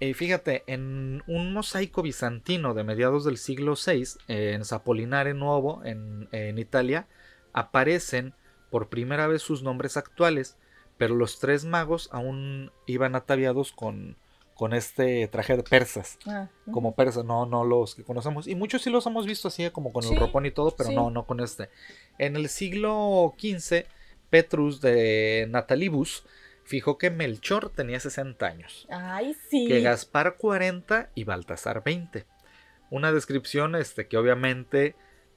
Speaker 1: eh, fíjate, en un mosaico bizantino de mediados del siglo VI, eh, en Zapolinare Nuovo, en, en Italia, aparecen por primera vez sus nombres actuales, pero los tres magos aún iban ataviados con, con este traje de persas.
Speaker 2: Ah,
Speaker 1: como persas, no, no los que conocemos. Y muchos sí los hemos visto así, como con
Speaker 2: Sí,
Speaker 1: el ropón y todo, pero
Speaker 2: sí.
Speaker 1: no, no con este. En el siglo XV, Petrus de Natalibus fijó que Melchor tenía 60 años,
Speaker 2: Ay, sí.
Speaker 1: que Gaspar 40 y Baltasar 20. Una descripción este, que obviamente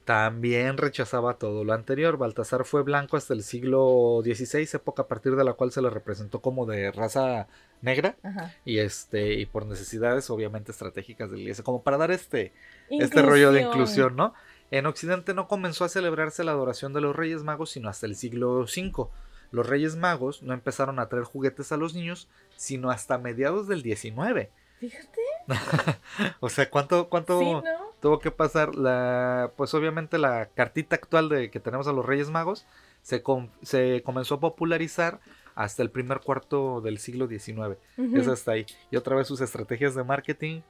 Speaker 1: también rechazaba todo lo anterior. Baltasar fue blanco hasta el siglo XVI, época a partir de la cual se le representó como de raza negra
Speaker 2: Ajá.
Speaker 1: y este y por necesidades obviamente estratégicas de la iglesia como para dar este este rollo de inclusión no en occidente no comenzó a celebrarse la adoración de los reyes magos sino hasta el siglo V los reyes magos no empezaron a traer juguetes a los niños sino hasta mediados del 19
Speaker 2: Fíjate.
Speaker 1: o sea cuánto cuánto
Speaker 2: Sí, ¿no?
Speaker 1: tuvo que pasar la pues obviamente la cartita actual de que tenemos a los Reyes Magos se, com- se comenzó a popularizar hasta el primer cuarto del siglo XIX
Speaker 2: Ujú.
Speaker 1: es hasta ahí y otra vez sus estrategias de marketing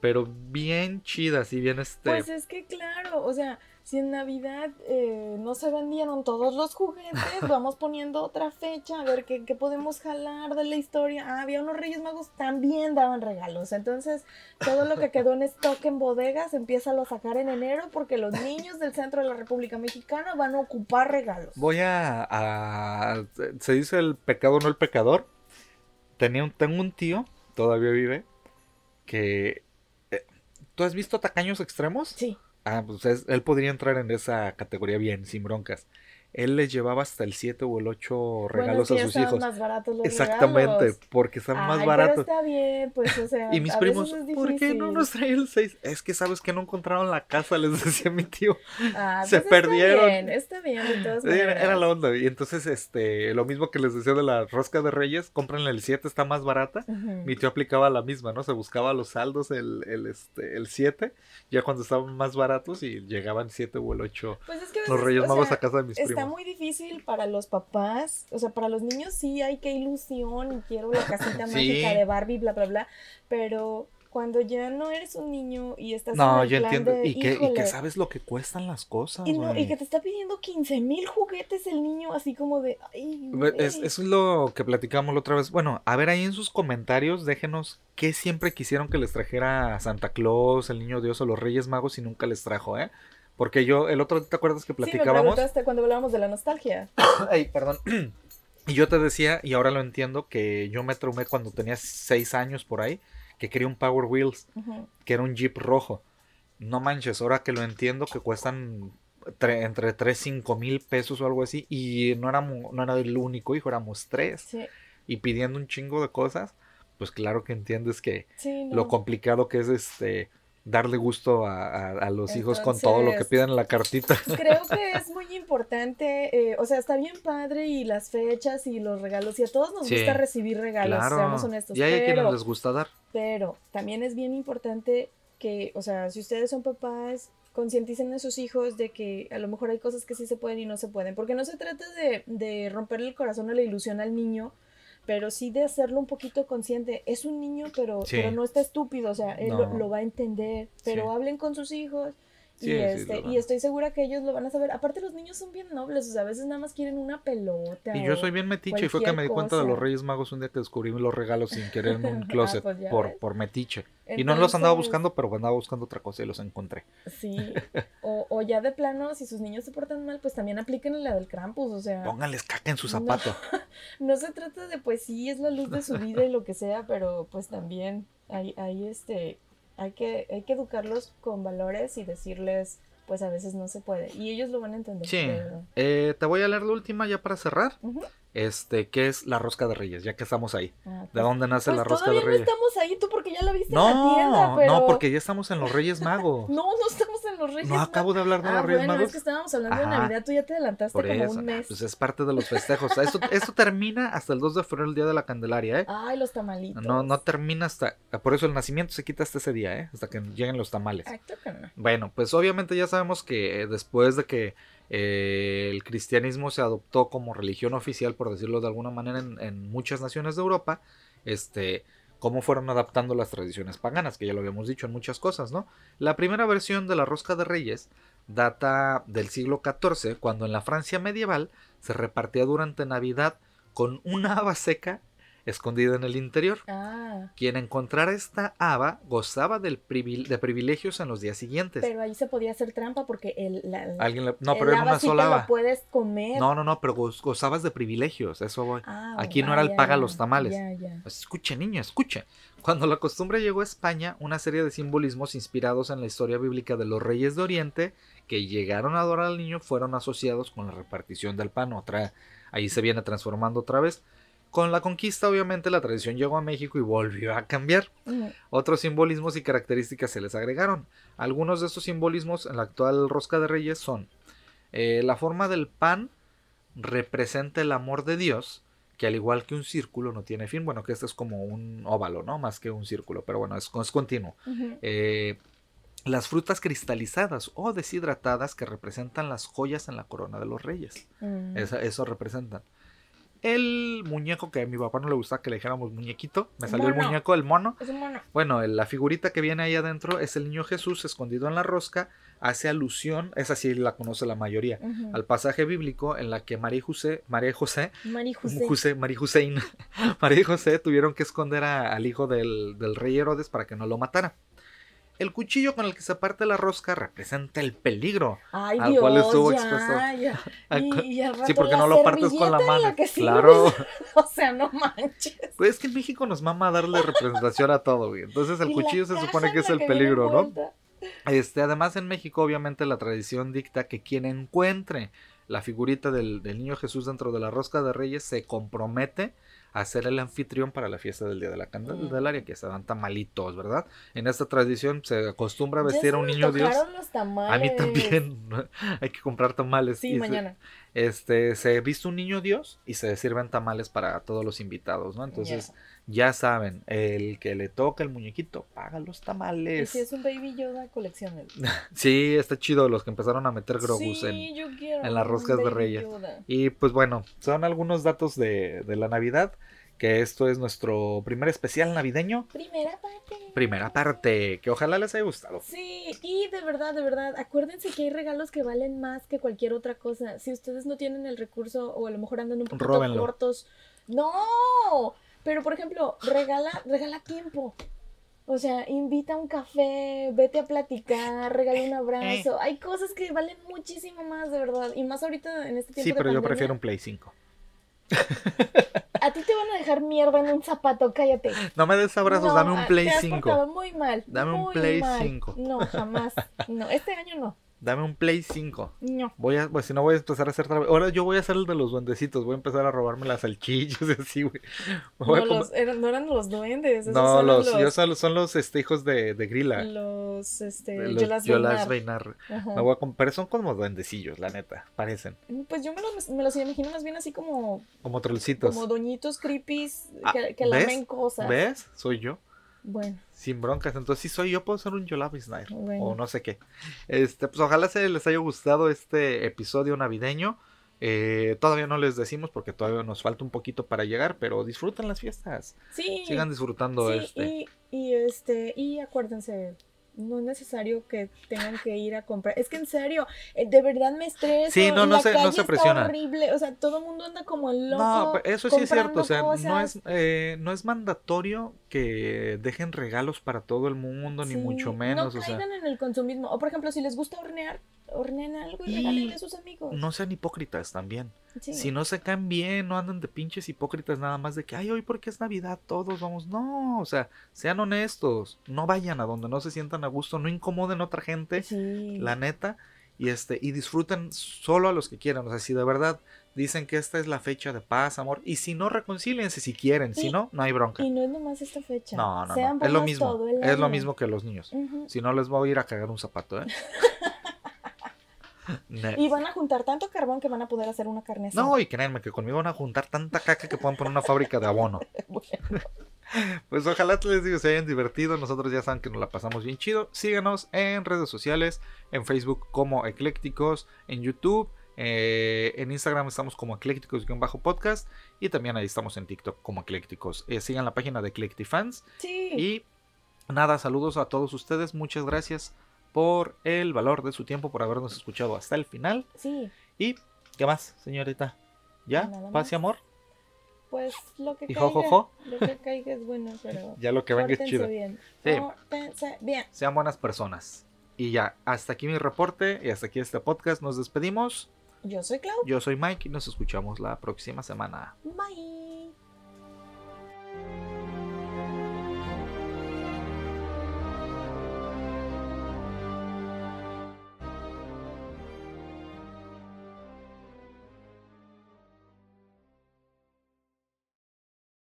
Speaker 1: pero bien chidas y bien este
Speaker 2: Pues es que claro, o sea, si en Navidad eh, no se vendieron todos los juguetes, vamos poniendo otra fecha, a ver qué, qué podemos jalar de la historia. Ah, había unos Reyes Magos, también daban regalos. Entonces, todo lo que quedó en stock en bodegas, empieza a sacar en enero porque los niños del centro de la República Mexicana van a ocupar regalos.
Speaker 1: voy a, a- se dice el pecado no el pecador tenía un, tengo un tío todavía vive que eh, ¿tú has visto tacaños extremos?
Speaker 2: Sí.
Speaker 1: Ah, pues es- él podría entrar en esa categoría bien, sin broncas. Él les llevaba hasta el 7 o el 8 regalos
Speaker 2: bueno,
Speaker 1: a sus hijos.
Speaker 2: más baratos los
Speaker 1: Exactamente,
Speaker 2: regalos.
Speaker 1: porque están más baratos.
Speaker 2: Pero está bien, pues, o sea,
Speaker 1: Y mis
Speaker 2: a
Speaker 1: primos, ¿por qué no nos traen el 6? Es que sabes que no encontraron la casa, les decía mi tío.
Speaker 2: Ah,
Speaker 1: Se
Speaker 2: pues
Speaker 1: perdieron.
Speaker 2: Está bien, está bien, todas
Speaker 1: Era, la onda. Y entonces, este, lo mismo que les decía de la rosca de Reyes, cómprenle el 7, está más barata. Mi tío aplicaba la misma, ¿no? Se buscaba los saldos, el, el, este, el 7, ya cuando estaban más baratos y llegaban 7 o el 8
Speaker 2: Pues es que
Speaker 1: los Reyes
Speaker 2: o
Speaker 1: Magos
Speaker 2: sea,
Speaker 1: a casa de mis
Speaker 2: Está muy difícil para los papás, o sea, para los niños sí hay que ilusión y quiero la casita
Speaker 1: Sí.
Speaker 2: mágica de Barbie, bla, bla, bla, pero cuando ya no eres un niño y estás
Speaker 1: No,
Speaker 2: en el
Speaker 1: yo
Speaker 2: plan
Speaker 1: entiendo.
Speaker 2: de,
Speaker 1: y, que, y que sabes lo que cuestan las cosas.
Speaker 2: y, no- y que te está pidiendo 15 mil juguetes el niño, así como de, ay,
Speaker 1: Es,
Speaker 2: güey".
Speaker 1: eso es lo que platicamos la otra vez. Bueno, a ver ahí en sus comentarios, déjenos qué siempre quisieron que les trajera Santa Claus, el Niño Dios o los Reyes Magos y nunca les trajo, ¿eh? Porque yo, el otro ¿te acuerdas que
Speaker 2: Sí, me
Speaker 1: platicábamos?
Speaker 2: preguntaste cuando hablábamos de la nostalgia.
Speaker 1: Ay, perdón. Y yo te decía, y ahora lo entiendo, que yo me traumé cuando tenía seis años por ahí, que quería un Power Wheels,
Speaker 2: Ujú.
Speaker 1: que era un Jeep rojo. No manches, ahora que lo entiendo, que cuestan tre- entre 3, 5 mil pesos o algo así, y no, éramos, no era el único hijo, éramos tres,
Speaker 2: Sí,
Speaker 1: y pidiendo un chingo de cosas, pues claro que entiendes que
Speaker 2: sí, no.
Speaker 1: lo complicado que es este darle gusto a, a- a los hijos con todo lo que piden en la cartita.
Speaker 2: Creo que es muy importante, eh, o sea, está bien padre y las fechas y los regalos, y a todos nos
Speaker 1: Sí,
Speaker 2: gusta recibir regalos, seamos honestos,
Speaker 1: y hay a
Speaker 2: pero,
Speaker 1: quienes les gusta dar.
Speaker 2: pero también es bien importante que, o sea, si ustedes son papás, concienticen a sus hijos de que a lo mejor hay cosas que sí se pueden y no se pueden, porque no se trata de, de romperle el corazón o la ilusión al niño, pero sí de hacerlo un poquito consciente. Es un niño, pero,
Speaker 1: Sí.
Speaker 2: pero no está estúpido, o sea, él lo, lo va a entender, pero
Speaker 1: Sí.
Speaker 2: hablen con sus hijos.
Speaker 1: Sí,
Speaker 2: y, este, y estoy segura que ellos lo van a saber. Aparte, los niños son bien nobles, o sea, a veces nada más quieren una pelota.
Speaker 1: Y yo soy bien metiche y fue que me di cuenta de los. Reyes Magos un día que descubrí los regalos sin querer en un
Speaker 2: Ah,
Speaker 1: closet
Speaker 2: pues
Speaker 1: por,
Speaker 2: ves.
Speaker 1: por metiche. Y no los andaba buscando, pero andaba buscando otra cosa y los encontré.
Speaker 2: Sí, o, o ya de plano, si sus niños se portan mal, pues también apliquen la del Krampus, o sea,
Speaker 1: Pónganles caca en su
Speaker 2: No.
Speaker 1: zapato.
Speaker 2: no se trata de, pues sí, es la luz de su vida y lo que sea, pero pues también hay, hay este, hay que, hay que educarlos con valores y decirles, pues a veces no se puede, y ellos lo van a entender.
Speaker 1: Sí. Eh, te voy a leer la última ya para cerrar. Este, que es la rosca de Reyes, ya que estamos ahí.
Speaker 2: Ah,
Speaker 1: ¿De
Speaker 2: pues-
Speaker 1: dónde nace
Speaker 2: pues
Speaker 1: la rosca de
Speaker 2: todavía no
Speaker 1: Reyes?
Speaker 2: estamos ahí, tú porque ya la viste en la tienda,
Speaker 1: No,
Speaker 2: pero...
Speaker 1: no, porque ya estamos en los Reyes Magos.
Speaker 2: No, no estamos en los Reyes
Speaker 1: No acabo de hablar de
Speaker 2: Ah,
Speaker 1: los Reyes
Speaker 2: bueno,
Speaker 1: Magos.
Speaker 2: es que estábamos hablando de. Navidad, tú ya te adelantaste
Speaker 1: Por
Speaker 2: como
Speaker 1: eso,
Speaker 2: un mes.
Speaker 1: pues es parte de los festejos. Esto, esto termina hasta el 2 de febrero, el día de la Candelaria, ¿eh?
Speaker 2: Ay, los tamalitos.
Speaker 1: No, no termina hasta. Por eso el nacimiento se quita hasta ese día, ¿eh? Hasta que lleguen los tamales.
Speaker 2: Ay, no.
Speaker 1: Bueno, pues obviamente ya sabemos que eh, después de que eh, el cristianismo se adoptó como religión oficial, por decirlo de alguna manera, en, muchas naciones de Europa, este, cómo fueron adaptando las tradiciones paganas, que ya lo habíamos dicho en muchas cosas, ¿no? La primera versión de la rosca de reyes data del siglo XIV, cuando en la Francia medieval se repartía durante Navidad con una haba seca escondida en el interior.
Speaker 2: Ah,
Speaker 1: Quien encontrara esta haba gozaba del privil- de privilegios en los días siguientes.
Speaker 2: pero ahí se podía hacer trampa porque el, la,
Speaker 1: Alguien no,
Speaker 2: el
Speaker 1: pero era una
Speaker 2: sí
Speaker 1: sola haba.
Speaker 2: puedes comer.
Speaker 1: No, no, no, pero goz- gozabas de privilegios, eso voy.
Speaker 2: Ah,
Speaker 1: Aquí no era el paga los tamales.
Speaker 2: Ya, ya.
Speaker 1: Pues escuche, niño, escuche. Cuando la costumbre llegó a España, una serie de simbolismos inspirados en la historia bíblica de los reyes de Oriente que llegaron a adorar al niño fueron asociados con la repartición del pan. Otra, ahí se viene transformando otra vez. Con la conquista, obviamente, la tradición llegó a México y volvió a cambiar. Otros simbolismos y características se les agregaron. Algunos de estos simbolismos en la actual rosca de reyes son eh, la forma del pan representa el amor de Dios, que al igual que un círculo no tiene fin, bueno, que este es como un óvalo, ¿no? Más que un círculo, pero bueno, es, es continuo. Eh, las frutas cristalizadas o deshidratadas que representan las joyas en la corona de los reyes.
Speaker 2: Mm.
Speaker 1: Eso representan. El muñeco que a mi papá no le gustaba que le dijéramos muñequito, me salió el muñeco, el mono.
Speaker 2: Es un mono.
Speaker 1: Bueno, la figurita que viene ahí adentro es el niño Jesús escondido en la rosca, hace alusión, esa sí la conoce la mayoría, al pasaje bíblico en la que María José, María José,
Speaker 2: Mari José.
Speaker 1: José, María Hussein, María José tuvieron que esconder a- al hijo del, del rey Herodes para que no lo matara. El cuchillo con el que se parte la rosca representa el peligro.
Speaker 2: Ay,
Speaker 1: al
Speaker 2: Dios,
Speaker 1: cual estuvo
Speaker 2: ya,
Speaker 1: expuesto.
Speaker 2: ya. Y, y
Speaker 1: Sí, porque no lo partes con la mano.
Speaker 2: la.
Speaker 1: Claro.
Speaker 2: O sea, no manches.
Speaker 1: Pues es que en México nos mama darle representación a todo, güey. Entonces el
Speaker 2: Y
Speaker 1: cuchillo se supone que es el peligro, ¿no? Este, además en México obviamente la tradición dicta que quien encuentre la figurita del, del niño Jesús dentro de la rosca de reyes se compromete a ser el anfitrión para la fiesta del Día de la
Speaker 2: Mm.
Speaker 1: Candelaria, que se dan tamalitos, ¿verdad? En esta tradición se acostumbra a
Speaker 2: Ya
Speaker 1: vestir
Speaker 2: se
Speaker 1: a un niño Dios.
Speaker 2: los tamales.
Speaker 1: A mí también hay que comprar tamales.
Speaker 2: Sí,
Speaker 1: Y se-
Speaker 2: mañana.
Speaker 1: este, se viste un niño Dios y se sirven tamales para todos los invitados, ¿no? Entonces.
Speaker 2: Ya
Speaker 1: saben, el que le toca el muñequito, paga los
Speaker 2: Y
Speaker 1: tamales.
Speaker 2: si es un baby Yoda, coleccionenlo.
Speaker 1: Sí, está chido los que empezaron a meter Grogus
Speaker 2: sí,
Speaker 1: en... las roscas de Reyes.
Speaker 2: Yoda.
Speaker 1: Y pues bueno, son algunos datos de, de la Navidad, que esto es nuestro primer especial navideño,
Speaker 2: Primera parte.
Speaker 1: primera parte, que ojalá les haya gustado.
Speaker 2: Sí, y de verdad, de verdad, acuérdense que hay regalos que valen más que cualquier otra cosa. Si ustedes no tienen el recurso o a lo mejor andan un poquito
Speaker 1: Róbenlo.
Speaker 2: cortos, no. Pero por ejemplo, regala, regala tiempo. O sea, invita a un café, vete a platicar, regala un abrazo. Hay cosas que valen muchísimo más, de verdad. Y más ahorita en este tiempo
Speaker 1: Sí,
Speaker 2: de
Speaker 1: pero yo prefiero un Play 5.
Speaker 2: A ti te van a dejar mierda en un zapato, cállate.
Speaker 1: No me des abrazos,
Speaker 2: No,
Speaker 1: dame un Play
Speaker 2: te has
Speaker 1: 5.
Speaker 2: portado muy mal.
Speaker 1: Dame un
Speaker 2: muy
Speaker 1: Play
Speaker 2: mal.
Speaker 1: 5.
Speaker 2: No, jamás. No, este año no.
Speaker 1: Dame un Play 5.
Speaker 2: No.
Speaker 1: Voy a, pues si no voy a empezar a hacer tra- Ahora yo voy a hacer el de los duendecitos, voy a empezar a robarme las salchichas y así, güey.
Speaker 2: No, los- eran, no eran los duendes. esos
Speaker 1: No,
Speaker 2: son
Speaker 1: los,
Speaker 2: los,
Speaker 1: yo son, son los este, hijos de, de Grilla.
Speaker 2: los, este,
Speaker 1: de los
Speaker 2: Yolas
Speaker 1: Yolas
Speaker 2: Beinar.
Speaker 1: Me voy a com- pero son como duendecillos, la neta, parecen.
Speaker 2: Pues yo me los, me los imagino más bien así como,
Speaker 1: Como trollcitos.
Speaker 2: como doñitos creepies
Speaker 1: Ah,
Speaker 2: que, que lamen cosas.
Speaker 1: ¿Ves? Soy yo.
Speaker 2: Bueno,
Speaker 1: Sin broncas. Entonces, si soy yo, puedo ser un Yolabis Snair.
Speaker 2: Bueno.
Speaker 1: O no sé qué. Este, pues ojalá se les haya gustado este episodio navideño. Eh, todavía no les decimos porque todavía nos falta un poquito para llegar, pero disfruten las fiestas.
Speaker 2: Sí.
Speaker 1: Sigan disfrutando
Speaker 2: sí,
Speaker 1: este.
Speaker 2: Y, y este, y acuérdense, no es necesario que tengan que ir a comprar. Es que en serio, eh, de verdad me estreso.
Speaker 1: Sí, no, no
Speaker 2: la
Speaker 1: se- no
Speaker 2: calle está
Speaker 1: presiona.
Speaker 2: horrible. O sea, todo el mundo anda como loco.
Speaker 1: No, eso sí es cierto, o sea, no es, eh, no es mandatorio que dejen regalos para todo el mundo, ni mucho menos,
Speaker 2: No
Speaker 1: o sea,
Speaker 2: caigan en el consumismo. O por ejemplo, si les gusta hornear, horneen algo y,
Speaker 1: Y
Speaker 2: regálenle a sus amigos.
Speaker 1: no sean hipócritas también.
Speaker 2: Sí.
Speaker 1: Si no se caen bien, no andan de pinches hipócritas nada más de que, ay, hoy porque es Navidad, todos vamos. No, o sea, sean honestos, no vayan a donde no se sientan a gusto, no incomoden a otra gente,
Speaker 2: Sí.
Speaker 1: la neta, y este, y disfruten solo a los que quieran. O sea, si de verdad dicen que esta es la fecha de paz, amor, y si no, reconcíliense si quieren, si
Speaker 2: Y-
Speaker 1: no, no hay bronca.
Speaker 2: Y no es nomás esta fecha.
Speaker 1: No, no, no. Es lo mismo. Es lo mismo que los niños. Si no, les voy a ir a cagar un zapato, ¿eh?
Speaker 2: Y van a juntar tanto carbón que van a poder hacer una carne asada.
Speaker 1: No, y créanme que conmigo van a juntar tanta caca que puedan poner una fábrica de abono.
Speaker 2: Bueno,
Speaker 1: Pues ojalá les digo se hayan divertido. Nosotros ya saben que nos la pasamos bien chido. Síganos en redes sociales, en Facebook como Eclécticos, en YouTube, eh, en Instagram estamos como Eclécticos-podcast y también ahí estamos en TikTok como Eclécticos. Eh, sigan la página de Eclectifans
Speaker 2: sí.
Speaker 1: y nada, saludos a todos ustedes. Muchas gracias por el valor de su tiempo, por habernos escuchado hasta el final.
Speaker 2: Sí.
Speaker 1: ¿Y qué más, señorita? ¿Ya?
Speaker 2: Nada
Speaker 1: ¿Paz
Speaker 2: más.
Speaker 1: y amor?
Speaker 2: Pues lo que
Speaker 1: ¿Y
Speaker 2: caiga.
Speaker 1: jojojo?
Speaker 2: Lo que caiga es bueno, pero.
Speaker 1: Ya lo que venga es chido.
Speaker 2: bien.
Speaker 1: Sí.
Speaker 2: Bien.
Speaker 1: sean buenas personas. Y ya, hasta aquí mi reporte y hasta aquí este podcast. Nos despedimos.
Speaker 2: Yo soy Clau.
Speaker 1: Yo soy Mike y nos escuchamos la próxima semana.
Speaker 2: Bye.